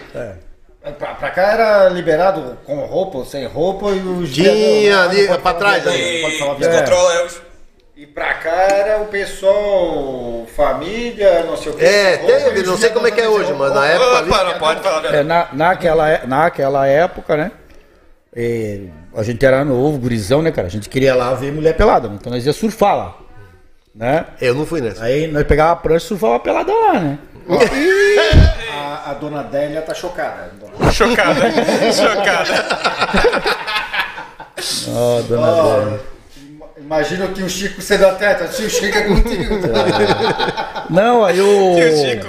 Pra, pra cá era liberado com roupa ou sem roupa e os Tinha viadão, ali, pra falar trás, ali. não pode falar E descontrola. E pra cá era o pessoal, família, não sei o que. É, teve, e não sei como é que é hoje, mas na época ali. Não pode falar É, na, naquela, é- naquela época, né? é, a gente era novo, gurizão, né, cara? A gente queria lá ver mulher pelada, né? então nós ia surfar lá. Né? Eu não fui nessa. Aí nós pegava a prancha e surfava pelada lá, né? A, a dona Délia tá chocada. Chocada. Chocada. Ó, dona Ó, Débora. ima- Imagina o tio Chico sendo atleta, o tio Chico é contigo. Não, aí o. Tio Chico.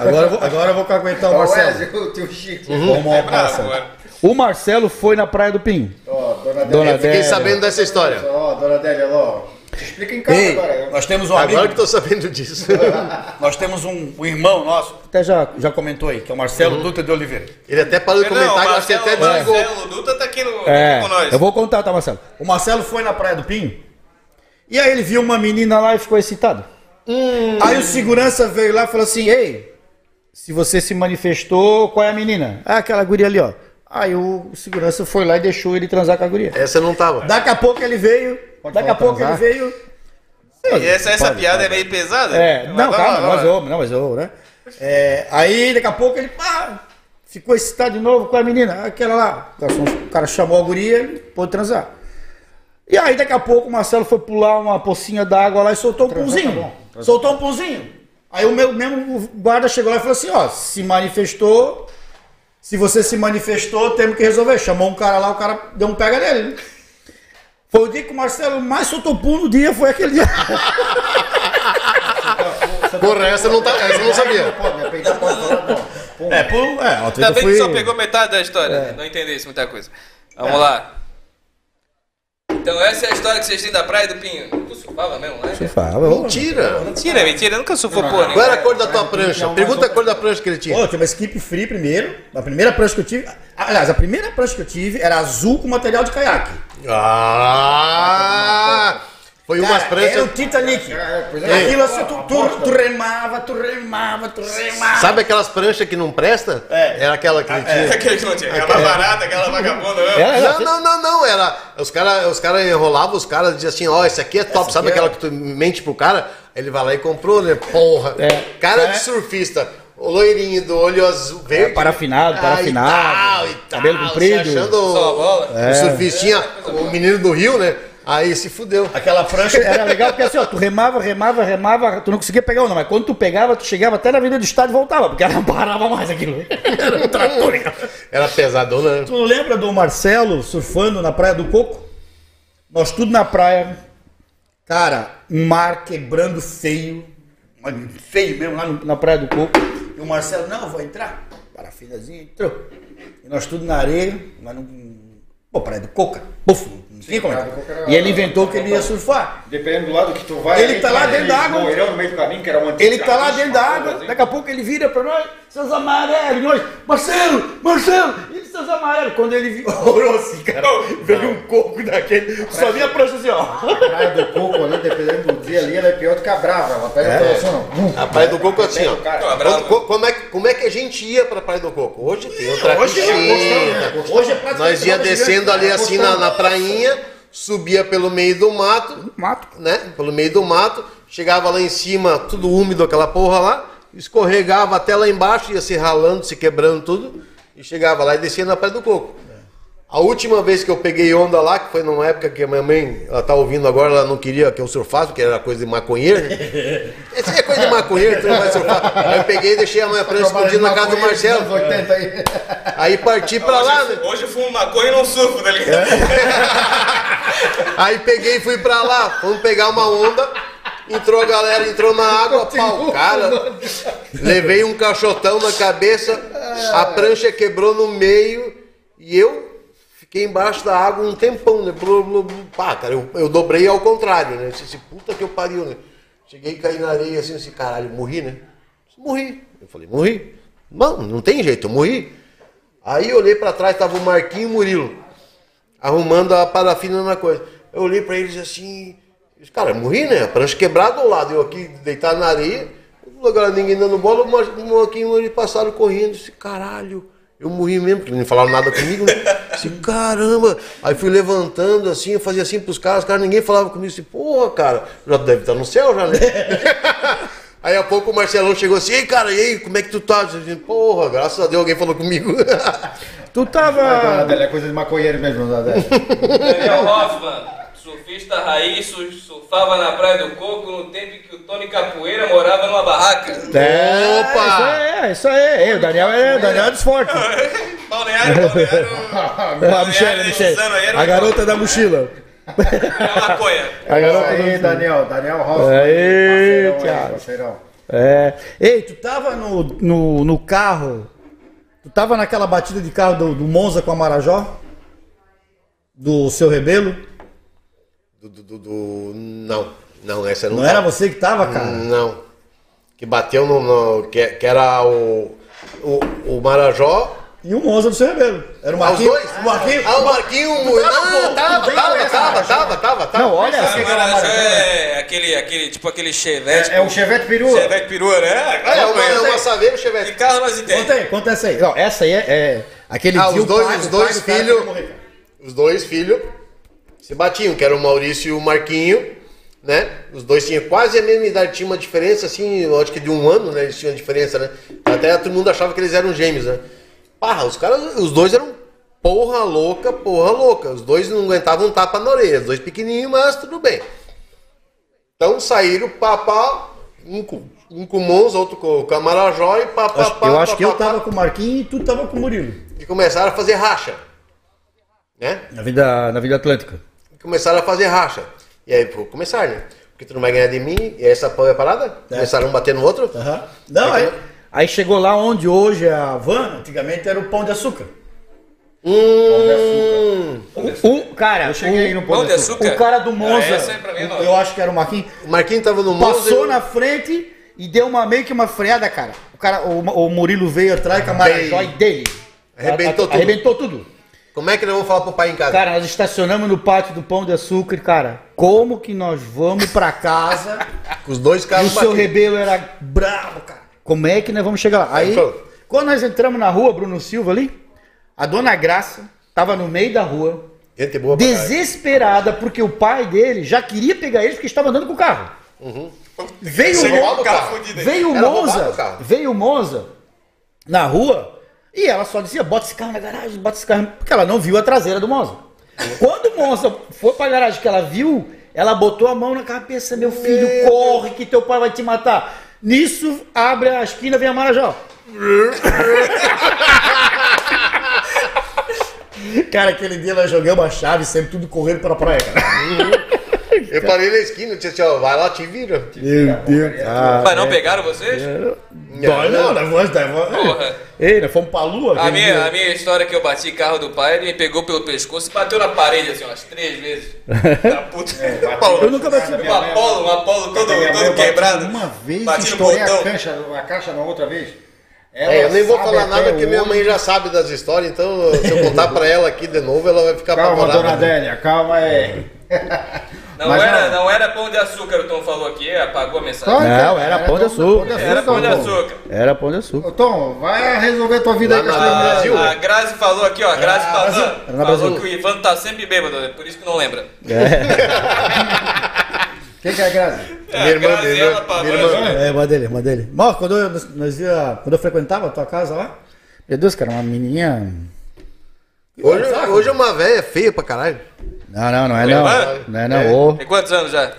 Agora, eu vou, agora eu vou aguentar o Ó, Marcelo. Wesley, o tio Chico. Vamos ao Bravo, Marcelo. O Marcelo foi na Praia do Pim. Ó, dona Dona Délia. Fiquei Délia. sabendo dessa história. Ó, dona Délia, ó. Explica em casa Ei, agora. nós temos um Agora amigo, que tô sabendo disso. nós temos um, um irmão nosso, até já, já comentou aí, que é o Marcelo Dutra de Oliveira. Ele até parou de comentar, o eu acho que Marcelo, até desligou. Marcelo Dutra tá aqui no, É, com nós. eu vou contar, tá, Marcelo? O Marcelo foi na Praia do Pim e aí ele viu uma menina lá e ficou excitado. Aí o segurança veio lá e falou assim: Ei, se você se manifestou, qual é a menina? Ah, aquela guria ali, ó. Aí o segurança foi lá e deixou ele transar com a guria. Essa não tava. Daqui a pouco ele veio. daqui a pouco ele transar? veio. E essa, essa piada é meio pesada? É, não, calma, mas eu, não, mas eu, né? É, aí daqui a pouco ele pá, ficou excitado de novo com a menina, aquela lá. O garçom- O cara chamou a guria e pôde transar. E aí daqui a pouco o Marcelo foi pular uma pocinha d'água lá e soltou um pãozinho. soltou um pãozinho. Aí o meu mesmo guarda chegou lá e falou assim, ó, se manifestou, se você se manifestou, temos que resolver. Chamou um cara lá, o cara deu um pega nele. né? Foi o dia que o Marcelo mais soltou pum no dia, foi aquele dia. Porra, essa não, tá, essa eu não sabia. É, pum, é, Ainda bem que só pegou metade da história. Não entendesse muita coisa. Vamos lá. Então essa é a história que vocês têm da Praia do Pinho. Tu surfava mesmo, né? Fala, Mentira. Mentira, mentira. Eu nunca surfou porra Qual era a nenhuma. cor da tua prancha? Pergunta a cor da prancha que ele tinha. Pô, tinha uma skip free primeiro. A primeira prancha que eu tive. Aliás, a primeira prancha que eu tive era azul com material de caiaque. Ah! Foi umas Cara, Era o pranchas. Titanic. pois é. Aquilo assim, tu, tu, tu remava, tu remava, tu remava. Sabe aquelas pranchas que não presta? É. Era aquela que ele tinha. Aquele que não tinha. Aquela barata, aquela vagabunda. mesmo. Era, era, Não, não, não, não. Era. Os caras os cara enrolavam, os caras diziam assim, ó, esse aqui é top. Sabe aqui aquela é- que tu mente pro cara? Ele vai lá e comprou, né? Porra. É. Cara É. de surfista. O loirinho do olho azul verde. parafinado, Ah, parafinado, e tal, e tal, cabelo comprido. se achando o-. O surfistinha, o menino do Rio, né? Aí se fudeu. Aquela prancha era legal porque assim, ó, tu remava, remava, remava, tu não conseguia pegar onda, mas quando tu pegava, tu chegava até na Avenida do Estado e voltava, porque ela não parava mais aquilo. Era um trator, cara. Era pesadona, né? Tu não lembra do Marcelo surfando na Praia do Coco? Nós tudo na praia. Cara, um mar quebrando feio. Feio mesmo, lá no- na Praia do Coco. E o Marcelo, não, vou entrar. Parafinazinha, entrou. E nós tudo na areia, mas não. Pô, Praia do Coco, puf, Coco era- E ele inventou que ele ia surfar. Dependendo do lado que tu vai. Ele tá lá dentro da água. No meio do caminho, que era Ele tá lá dentro da água, daqui a pouco ele vira pra nós, seus amarelos, nós, Marcelo, Marcelo, seus amarelos. Quando ele viu, olhou assim, cara, veio um coco daquele, só vinha a prancha assim, ó. A praia do coco ali, dependendo do dia ali, ela é pior do que a brava. Ela pega É. assim, ó. Bum. A Praia do Coco assim, ó. Quando- como, é, que- como é que a gente ia pra Praia do Coco? Hoje tem outra Hoje é piscina. hoje é praticamente Nós ia descendo ali é assim na, na prainha, subia pelo meio do mato, Mato. né? Pelo meio do mato, chegava lá em cima, tudo úmido, aquela porra lá, escorregava até lá embaixo, ia se ralando, se quebrando tudo, e chegava lá e descia na Praia do Coco. A última vez que eu peguei onda lá, que foi numa época que a minha mãe, ela tá ouvindo agora, ela não queria que eu surfasse, porque era coisa de maconheiro. Essa é coisa de maconheiro, tu não vai surfar. Aí eu peguei e deixei a minha prancha escondida na casa do Marcelo. Anos 80 aí. Aí parti pra lá, né? Hoje eu fumo maconha e não surfo, tá ligado? Aí peguei e fui pra lá, fomos pegar uma onda, entrou a galera, entrou na água, pau, cara. Levei um caixotão na cabeça, a prancha quebrou no meio e eu fiquei embaixo da água um tempão, né? Blu, blu, blu. Pá, cara, eu, eu dobrei ao contrário, né? Eu disse, puta que eu pariu, né? Cheguei e caí na areia assim, assim, caralho, morri, né? Morri. Eu falei, morri. Não, não tem jeito, eu morri. Aí eu olhei pra trás, tava o Marquinho e o Murilo arrumando a parafina na coisa. Eu olhei pra eles assim, cara, eu morri, né? A prancha quebrada ao lado, eu aqui deitado na areia, agora ninguém dando bola, o Mar- o Marquinho e ele passaram correndo, disse, caralho, Eu morri mesmo, porque não falaram nada comigo, né? Assim, caramba! Aí fui levantando assim, eu fazia assim pros caras, os caras, ninguém falava comigo assim, porra, cara, já deve estar no céu já, né? Aí a pouco o Marcelão chegou assim, ei, cara, e aí, como é que tu tá? Eu disse, porra, graças a Deus alguém falou comigo. Tu tava. É coisa de maconheiro mesmo, Adélia. Daniel Hoffman, surfista raiz, su- surfava na Praia do Coco no tempo em que o Tony Capoeira morava numa barraca. É, Opa! Isso aí, isso aí. O Daniel é, o Daniel é dos fortes. Balneário, balneário. A Michelle, Michelle. A garota da mochila. É maconha. A garota da Aí. Daniel, Daniel Hoffman. Aí, parceirão. É. Ei, tu tava no, no, no carro. Tu tava naquela batida de carro do, do Monza com a Marajó? Do seu Rebelo? Do, do- do- do- Não, não, essa não Não tava. era você que tava, cara? Não. Que bateu no. no- que, que era o, o. O Marajó. E o Monza do seu Rebelo. Era o Ah, os Marquinhos. dois? O Marquinhos. Ah, o Marquinho. o- Não, tava, tava, tava, tava, tava, tava. Não, olha Ah, assim. É aquele, aquele, tipo aquele Chevette. É o Chevette Perua. Chevette perua, né? Ah, é uma, é uma saveira Que Chevette. carro nós Conta entendemos? aí, conta essa aí. Não, essa aí é, é aquele Ah, os o dois, os o dois filhos. Os dois filhos se batiam, que era o Maurício e o Marquinho, né? Os dois tinham quase a mesma idade, tinha uma diferença assim, eu acho que de um ano, né? Eles tinham diferença, né? Até todo mundo achava que eles eram gêmeos, né? Parra, os caras, os dois eram porra louca, porra louca. Os dois não aguentavam um tapa na orelha, os dois pequenininhos, mas tudo bem. Então saíram, papá, um com, um com o Monza, outro com o Camarajó e papá, Acho- Eu acho que eu tava com o Marquinhos e tu tava com o Murilo. E começaram a fazer racha, né? Na vida, na vida Atlântica. Começaram a fazer racha. E aí, pô, começaram, né? Porque tu não vai ganhar de mim, e essa pô é parada? Começaram um bater no outro? Aham. Não, Aí aí, aí chegou lá onde hoje é a van, antigamente era o Pão de Açúcar. Hum, O, cara, Eu cheguei aí o, no Pão Pão de açúcar? o cara do Monza, Ah, essa aí pra mim não. eu acho que era o Marquinhos, o Marquinhos tava no Monza. passou eu- na frente e deu uma meio que uma freada, cara. O, cara, o, o Murilo veio atrás com a Marajó dele. arrebentou tudo. Arrebentou tudo. Como é que nós vamos falar pro pai em casa? Cara, nós estacionamos no pátio do Pão de Açúcar, cara. Como que nós vamos pra casa? Os dois e o carros seu rebelo era bravo, cara. Como é que nós vamos chegar lá? Aí, quando nós entramos na rua, Bruno Silva ali, a dona Graça tava no meio da rua, Gente boa desesperada, porque o pai dele já queria pegar eles porque estava andando com o carro. Veio o com o carro veio o Monza, o carro. veio o Monza na rua e ela só dizia: bota esse carro na garagem, bota esse carro, porque ela não viu a traseira do Monza. Quando o Monza foi pra garagem que ela viu, ela botou a mão na cabeça: meu filho, corre que teu pai vai te matar. Nisso, abre a esquina, vem a Marajó. Cara, aquele dia nós jogamos a chave, sempre tudo correndo pra praia, cara. Eu parei na esquina, disse assim, ó, vai lá, te vira. Meu Deus. Ah, Mas não pegaram vocês? dói não, nós vamos, nós vamos. Porra. Ei, nós fomos pra lua. A minha, a minha história é que eu bati carro do pai, ele me pegou pelo pescoço e bateu na parede assim, umas três vezes. Da puta. Paulo, Eu nunca bati. Um Apolo, um Apolo todo, todo quebrado. Uma vez, Bati no estourei a botão. caixa, a caixa na outra vez. É, eu nem vou falar nada porque minha mãe já sabe das histórias, então se eu contar pra ela aqui de novo, ela vai ficar Calma, dona apavorada. Adélia, calma aí. Não Mas era, não. não era pão de açúcar, o Tom falou aqui, apagou a mensagem. Não, era pão de açúcar. Era pão de açúcar. Era pão de açúcar. Tom, vai resolver tua vida Lá aí com. Brasil. A Grazi falou aqui, ó, a Grazi Ah, falou, Brasil. Era falou Brasil. que o Ivan tá sempre bêbado, é por isso que não lembra. Quem que é a Grazi? É, Minha a irmã dele, ela Minha irmã. É, uma dele, uma dele. Mas quando eu, nós ia, quando eu frequentava a tua casa lá, meu Deus, cara, uma menininha. Hoje, hoje é uma velha feia pra caralho. Não, não, não é não. Não é não. Ô, Tem quantos anos já?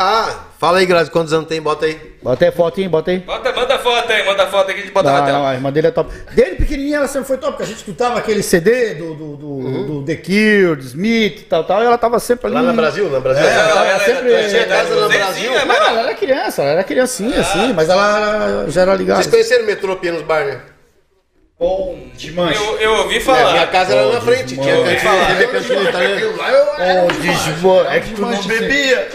Ah, fala aí, Grazi, quantos anos tem? Bota aí. bota aí fotinho, bota aí. Bota, manda foto aí, manda foto aí que a gente bota na Não, tela. não, a irmã dele é top. Desde pequenininha ela sempre foi top, porque a gente escutava aquele CD do, do, do, Uhum. do The Cure, do Smith e tal, tal, e ela tava sempre ali. Lá no Brasil, no Brasil. É, Não, ela ela sempre- ela tinha casa no Brasil. Não, ela era criança, ela era criancinha, assim, mas ela já era ligada. Vocês conheceram o metrô Pianos Bar, né? Bom, de mancha. Eu, eu ouvi É, falar. minha casa era na frente, tinha ouvi cantina, falar. teve cantina italiana. Ô, desmo... é que tu não bebia.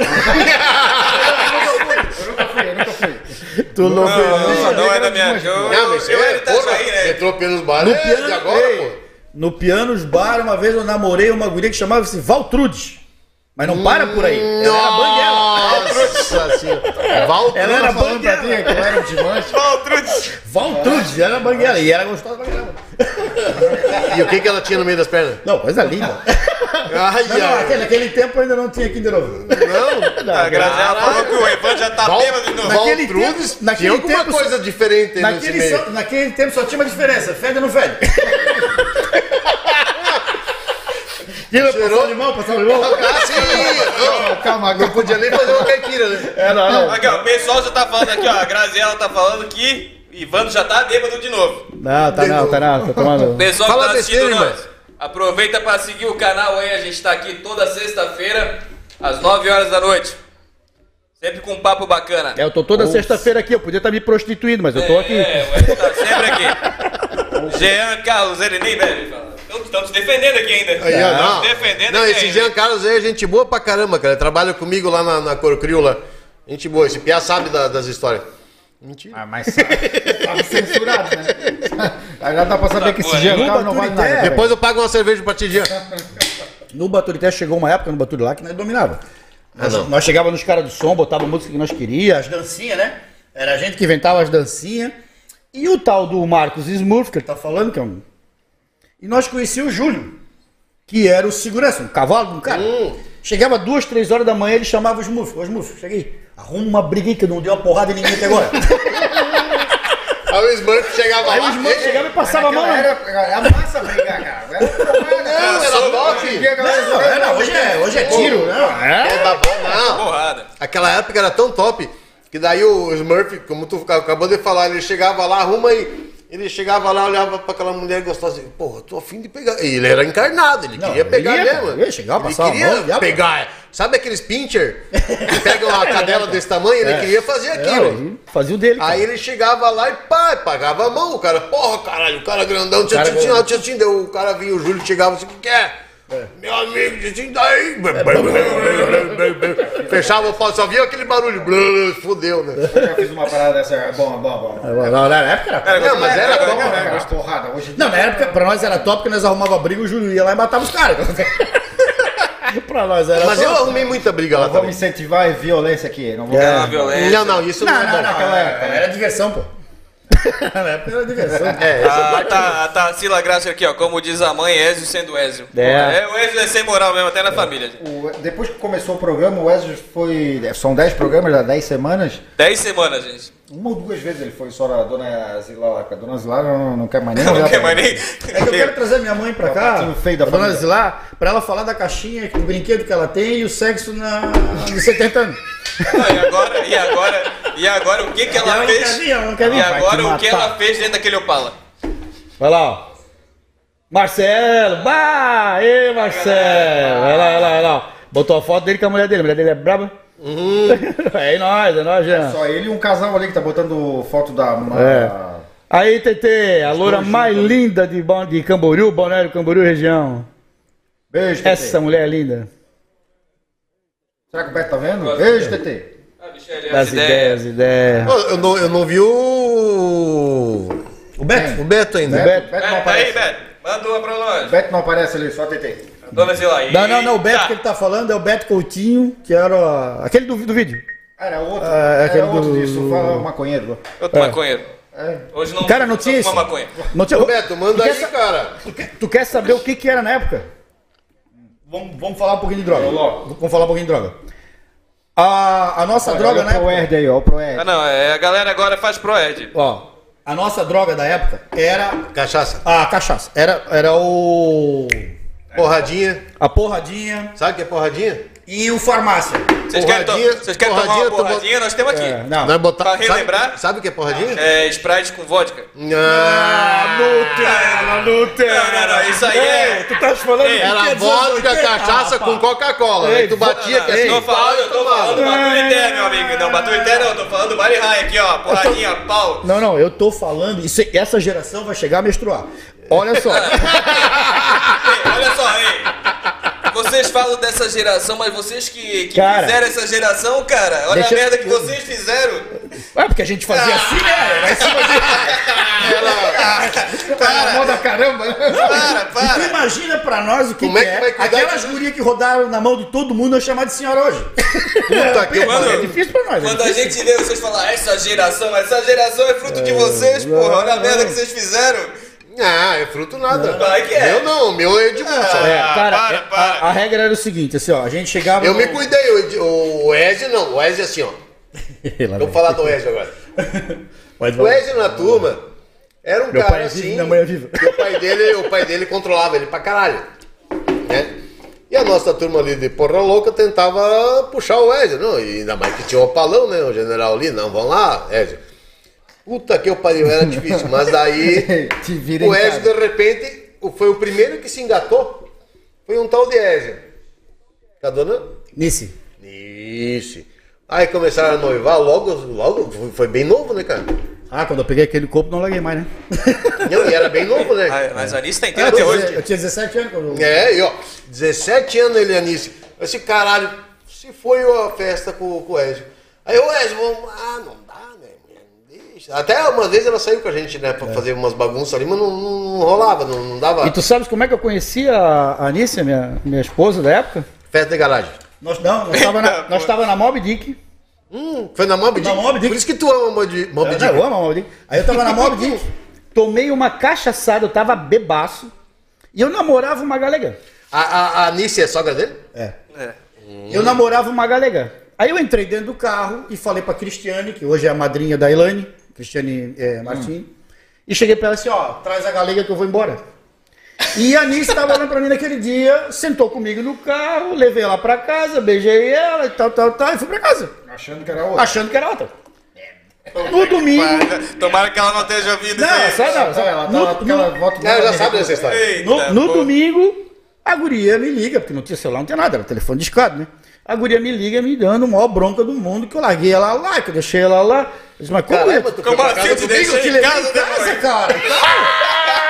Tu não bebia. não, não é da minha. Eu, Não, mas eu é, era porra, Itajaí, né? metrô Pianos Bar No é piano, de agora, pô. no Pianos Bar, uma vez eu namorei uma guria que chamava-se Valtrudes. Mas não para por aí. Ela era banguela. Nossa senhora. Valtrude. Ela era falando pra ti banguela. que era de mancha. Valtrudes, ela era banguela. E era gostosa pra caramba. E o que, que ela tinha no meio das pernas? Não, coisa linda. Ai, Não, não, ai. naquele, naquele tempo ainda não tinha Kinder Ovo. Não, A Graziela falou que o Evandro já tá bêbado de novo. Naquele Valtrudes tempo- naquele tinha alguma tempo- coisa diferente Naquele, meio. só- naquele tempo só tinha uma diferença, fede ou não fede? Tira passar limão, passar limão. Ah, sim! Calma, não podia nem fazer uma caipira, né? É, não, não. Aqui, ó, o pessoal já tá falando aqui, ó. A Graziela tá falando que Ivandro já tá bêbado de novo. Não, tá não, tá não, tá tomando. Pessoal Fala que tá assistindo besteira, nós, aproveita pra seguir o canal aí. A gente tá aqui toda sexta-feira, às 9 horas da noite. Sempre com um papo bacana. É, eu tô toda sexta-feira aqui, eu podia estar me prostituindo, mas eu tô aqui. É, o Ed tá sempre aqui. Jean Carlos, ele nem bebe. fala. Estamos te defendendo aqui ainda. Aí, não, te defendendo não aqui esse ainda. Jean Carlos aí é gente boa pra caramba, cara. Ele trabalha comigo lá na, na Corcrio lá. Gente boa, esse Pia sabe da- das histórias. Mentira. Ah, mas tá censurado, né? Aí já dá pra saber que esse Tá, Giancarlo não vale nada. Depois eu pago uma cerveja pra ti, Jean. No Baturité chegou uma época no Baturité lá que nós dominava. Ah, Nós, nós chegávamos nos caras do som, botava a música que nós queríamos, as dancinhas, né? Era a gente que inventava as dancinhas. E o tal do Marcos Smurf, que ele tá falando, que é um. E nós conhecíamos o Júlio, que era o segurança, um cavalo um cara. Hum. Chegava duas, três horas da manhã, ele chamava os Smurf. Ô Smurf, cheguei. Arruma uma briga aí que não deu uma porrada em ninguém até agora. Aí o Smurf chegava Aí lá. o Smurf ei, chegava e passava a mão. Né? era, era massa brigar, cara. Era porrada, Não, era top. Não, é, não, hoje é, hoje é tiro, né? É babá, não. Porrada. Aquela época era tão top que daí o Smurf, como tu acabou de falar, ele chegava lá, arruma aí. Ele chegava lá, olhava pra aquela mulher gostosa e, porra, tô afim de pegar. E ele era encarnado, ele Não, queria ele pegar ia, mesmo. ele ia chegar, ele queria mão, pegar. Sabe aqueles pincher que pegam uma cadela desse tamanho? Ele queria fazer aquilo. ele fazia o dele. cara. Aí ele chegava lá e pá, pagava a mão, o cara, porra, caralho, o cara grandão, tchau, tchau, tchau, tchau, o cara vinha, o Júlio chegava assim, o que que é? Meu amigo, tchau, daí. Fechava o pau, só via aquele barulho, blá, fudeu, né? Eu já fiz uma parada dessa. Bom, bom, bom. Não, na época era. Não, mas era bom, Era né? umas porrada. Hoje Não, na época, pra nós era top, porque nós arrumava briga, o Júlio ia lá e matava os caras. pra nós era Mas eu top. arrumei muita briga lá Não vamos incentivar a violência aqui. Não vou É. Violência. Não, não, isso não, Não, é não, bom. não, diversão, pô. na época era diversão. É, essa A, parte. Ta- a Tarsila Graça aqui, ó. Como diz a mãe, Ezio sendo Ezio. É. É, o Ezio é sem moral mesmo, até na família. O- depois que começou o programa, o Wesley foi. São 10 programas, já 10 semanas. Dez semanas, gente. Uma ou duas vezes ele foi só na dona Zila lá. porque A dona Zila não, não quer mais nem Não quer mais nem. É que eu quero trazer minha mãe pra É cá, feio da a dona. Zilá, pra ela falar da caixinha, do brinquedo que ela tem e o sexo na, nos 70 anos. Não, e agora, e agora, e agora o que que ela Ela não fez? quer vir, ela não quer vir. E agora o que ela fez dentro daquele Opala? Vai lá, ó. Marcelo, bah, ê Marcelo. Vai lá, vai lá, vai lá. Botou a foto dele com a mulher dele, a mulher dele é braba. é nós, é nós, já. Só ele e um casal ali que tá botando foto da. É. Aí, TT, a loura mais linda de, de Camboriú, Balneário Camboriú região. Beijo, TT. Essa mulher é linda. Será que o Beto tá vendo? Beijo, TT. Ah, Michele, Das ideias, ideias. Ô, Eu não, eu não vi o. O Beto? O Beto ainda. Beto. Beto não É, tá aí, aparece. Beto. Manda uma pra nós. Beto não aparece ali, só TT. Dona Zila aí. Não, não, não, o Beto Tá. que ele tá falando é o Beto Coutinho, que era aquele do, do vídeo. Ah, Era outro. Ah, era aquele outro do- disso. Fala o maconheiro. Outro maconheiro. Hoje não. Cara, não tinha isso. maconha. Não tinha... Ô, Beto, manda tu aí, sa- cara. Tu quer, tu quer saber o que que era na época? Vamos, vamos falar um pouquinho de droga. Vamos falar um pouquinho de droga. A, a nossa droga Olha na o época... Proerd aí, ó. O Proerd. Ah, não, é, a galera agora faz Proed. Ó, a nossa droga da época era Cachaça. a cachaça. Era, era o... Porradinha. A porradinha Sabe o que é porradinha? e o farmácia. Vocês querem, to Porradinha, vocês querem tomar porradinha, uma tomou- porradinha? Nós temos aqui. É, não. Nós botar, Pra sabe- relembrar? Sabe, o que é porradinha? É Sprite com vodka. Ah, Nutella, Nutella. Não, não, não, isso aí é- Tu tá falando Ei, de Era vodka, 80, cachaça rapaz? com Coca-Cola. Aí tu batia Não, que eu assim, tô falando, eu tô falando tomava. Baturité, meu amigo. Não, Baturité não, eu tô falando Bari High aqui, ó. Porradinha, pau. Não, não, eu tô falando, isso, essa geração vai chegar a menstruar. Olha só. Olha só, ei. Vocês falam dessa geração, mas vocês que, que Cara. fizeram essa geração, cara, olha Deixa a merda que vocês fizeram. É porque a gente fazia assim, né? Vai se fazer. Tá na moda caramba, né? Para, E tu para. imagina pra nós o que, Como é que é, vai cuidar aquelas gurias que rodaram na mão de todo mundo eu chamar de senhora hoje. Puta que Quando- É difícil pra nós. é Quando a gente vê vocês falar, "Ah, essa geração, essa geração é fruto de vocês, porra. Olha a merda que vocês fizeram. Ah, é fruto nada. Vai que é. Meu não, o meu é Edmundo. só. É, Ah, cara, para, é, para. A, a regra era o seguinte, assim, ó, a gente chegava. Eu no- me cuidei, o Ed- o Ezio não, o Ezio é assim, ó. Vou falar do Ezio agora. O. Ezio na turma era um Meu cara pai é assim. minha mãe é viva. que o pai dele, o pai dele controlava ele pra caralho. Né? E a nossa turma ali de porra louca tentava puxar o Ezio, não? E ainda mais que tinha o Palão, né? O general ali, não, vamos lá, Ezio. Puta que eu pariu, era difícil, mas daí Te vira o Ezio de repente foi o primeiro que se engatou. Foi um tal de Ezio. Tá dona? Nice. Isso. Aí começaram a noivar logo, logo, foi- bem novo, né, cara? Ah, quando eu peguei aquele corpo, não larguei mais, né? Não, e era bem novo, né? Ah, Mas a Anice tá inteira eu, até tinha, hoje. eu tinha 17 anos quando eu... É, e ó, 17 anos ele, Anice. Esse caralho, se foi a festa com, com o Ezio. Aí o Ezio, vamos, ah, não Até uma vez ela saiu com a gente, né, pra fazer umas bagunças ali, mas não, não- não rolava, não, não dava. E tu sabes como é que eu conheci a Anícia, minha, minha esposa da época? Festa de garagem. Nós, não, nós estava na, nós tava na Mob Dick. Hum, foi na Mob Dick? Na Moby Dick. Por isso que tu ama Mob É, Dick. não, eu amo a Mob Dick. Aí eu tava na Mob Dick, tomei uma cachaçada, eu tava bebaço. E eu namorava uma galega. A, a, a Anice é sogra dele? É. É. Eu namorava uma galega. Aí eu entrei dentro do carro e falei pra Cristiane, que hoje é a madrinha da Elaine, Cristiane é, Martins, e cheguei pra ela assim, ó, traz a galega que eu vou embora. E a Anice estava olhando pra mim naquele dia, sentou comigo no carro, levei ela pra casa, beijei ela e tal, tal, tal, e fui pra casa, Achando que era outra. achando que era outra. No domingo... Tomara que ela não esteja ouvindo Não, isso sabe, não, Não, sabe, ela tá no- lá porque ela no- volta Ela já sabe dessa história. Eita, No, no domingo, a guria me liga, porque não tinha celular, não tinha nada, era telefone discado, né? A guria me liga me dando a maior bronca do mundo, que eu larguei ela lá, que eu deixei ela lá. Eu disse, mas como Caramba, eu- tu assim, casa tu comigo? eu te em levei casa, em casa, né, cara.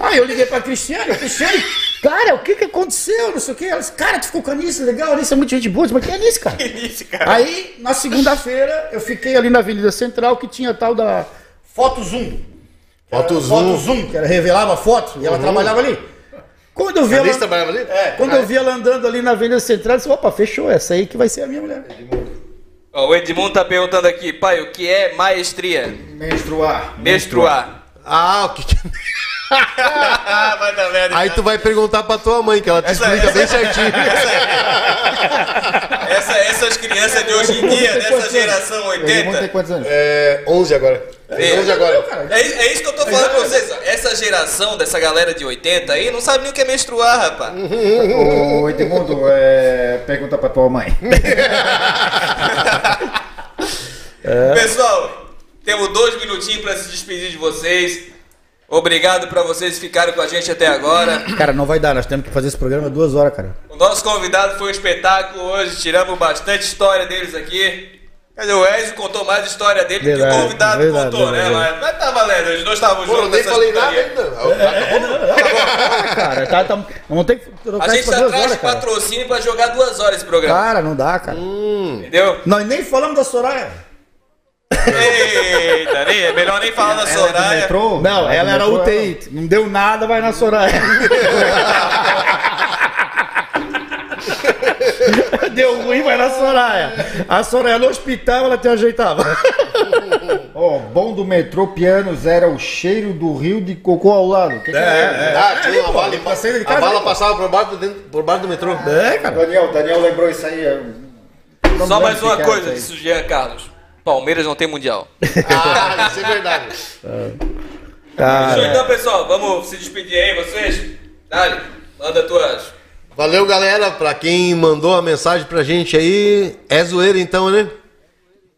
Aí eu liguei pra Cristiane, Cristiane, cara, o que que aconteceu? Não sei o que. Ela disse, cara, tu ficou com a Anice, legal, a Anice é muito gente boa. Eu disse, Mas quem é a Anice, cara? Anice, cara. Aí, na segunda-feira, eu fiquei ali na Avenida Central, que tinha tal da Foto Zoom. Foto Era Zoom. Foto Zoom, que ela revelava foto, e ela trabalhava ali. Quando eu vi A ela, trabalhava ali? é, quando eu vi ela andando ali na Avenida Central, eu disse, opa, fechou, essa aí que vai ser a minha mulher. Ó, o Edmundo tá perguntando aqui, pai, o que é maestria? Menstruar. Menstruar. Ah, o que que... vai dar merda. Aí tu vai perguntar pra tua mãe, que ela te Essa- explica bem certinho. Essa, essas crianças de hoje em dia, dessa geração O Edmundo tem 80. quantos anos? É, 11 agora. É. 11 agora. É, isso- é isso que eu tô falando pra vocês. Essa geração dessa galera de 80 aí não sabe nem o que é menstruar, rapaz. Ô, Edmundo, é, pergunta pra tua mãe. Pessoal, temos dois minutinhos pra se despedir de vocês. Obrigado pra vocês ficarem com a gente até agora. Cara, não vai dar, nós temos que fazer esse programa duas horas, cara. O nosso convidado foi um espetáculo hoje, tiramos bastante história deles aqui. Quer dizer, o Ezio contou mais história dele do que Verdade, o convidado verdade, contou, né? verdade. Mas, mas tá valendo, os dois estavam Pô, eu juntos nem falei nada putaria. ainda. Ah, cara, tá, tá, vamos ter que trocar A gente tá duas atrás horas, de cara. patrocínio pra jogar duas horas esse programa. Cara, não dá, cara. Entendeu? Nós nem falamos da Soraya. Eita, nem, é melhor nem falar da Ela é Soraya. metrô? Não, é ela era metrô, UTI. Não deu nada, vai na Soraya. Deu ruim, vai na Soraya. A Soraya no hospital, ela te ajeitava. Ó, bom do metrô Pianos era o cheiro do rio de cocô ao lado. Que que é? Ah, tinha uma bala, de a casa, bala pô. passava por baixo, do dentro, por baixo do metrô. É, cara. Daniel, Daniel lembrou isso aí. Só mais que uma que coisa, o Jean Carlos. Palmeiras não tem mundial. Ah, isso é verdade. Cara, Show, então, pessoal, vamos se despedir aí, vocês. Dali, manda tuas. Valeu, galera. Pra quem mandou a mensagem pra gente aí, é zoeira então, né?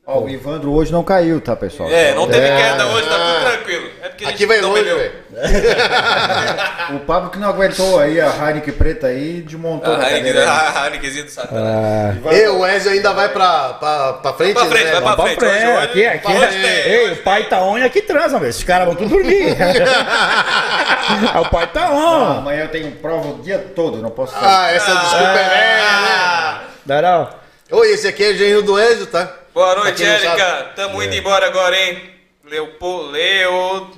Ó, o Ivandro hoje não caiu, tá, pessoal? É, não teve É. queda hoje, tá tudo tranquilo. É Aqui vai não longe, velho. O Pablo que não aguentou aí, a Heineken preta aí, desmontou na A Heineken, cadeira. a Heinekenzinha do Satanás. E o Wesley ainda vai pra, pra, pra frente, Vai pra frente, né? vai pra Pra frente. frente, Hoje, aqui, aqui, hoje tem, Ei, o pai tá on e aqui transa, velho. Esses caras vão tudo dormir. Ah, o pai tá Ah, on. amanhã eu tenho prova o dia todo, não posso sair. Ah, essa desculpa é velha, Ah, Darão. né? Oi, esse aqui é engenho do Ezio, tá? Boa noite, não Érica. Tamo indo embora agora, hein? Leopoldo, Leo...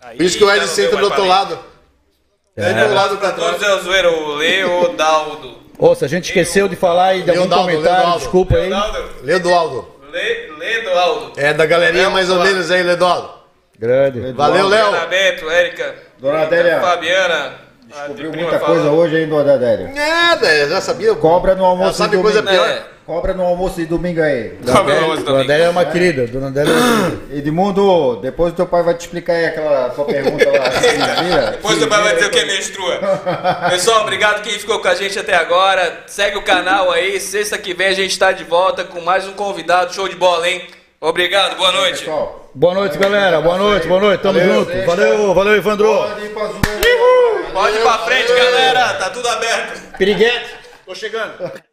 Aí, Por isso que o Ezio não senta do outro lado. É do lado Pra contrário. todos é o zoeiro, o Leodaldo. Ô, se a gente esqueceu de falar aí de algum Leonardo, comentário, Leonardo. desculpa aí. Leodaldo. Ledoaldo. Le, Ledoaldo. É da galerinha É, mais ou menos aí, Ledoaldo. Grande. Valeu, Léo. Ana Bento, Érica, Dona Adélia, Fabiana. Descobriu a muita coisa falando. hoje, hein, Dona Adélia? Nada, eu já sabia. Cobra no Ela almoço sabe de coisa domingo. pior. É. Cobra no almoço de domingo aí. Bom, Dona. Adélia é uma querida. Dona Adélia é uma querida. Edmundo, depois o teu pai vai te explicar aí aquela tua pergunta lá. Vira, Depois o pai vai dizer o que é aí. menstrua. Pessoal, obrigado quem ficou com a gente até agora. Segue o canal aí. Sexta que vem a gente tá de volta com mais um convidado. Show de bola, hein? Obrigado, boa noite. Pessoal, Boa noite, galera. Boa noite, boa noite. Tamo Valeu, junto. sexta. Valeu, valeu, Evandro. pode ir pra. Pode ir pra frente, galera. Tá tudo aberto. Piriguete. Tô chegando.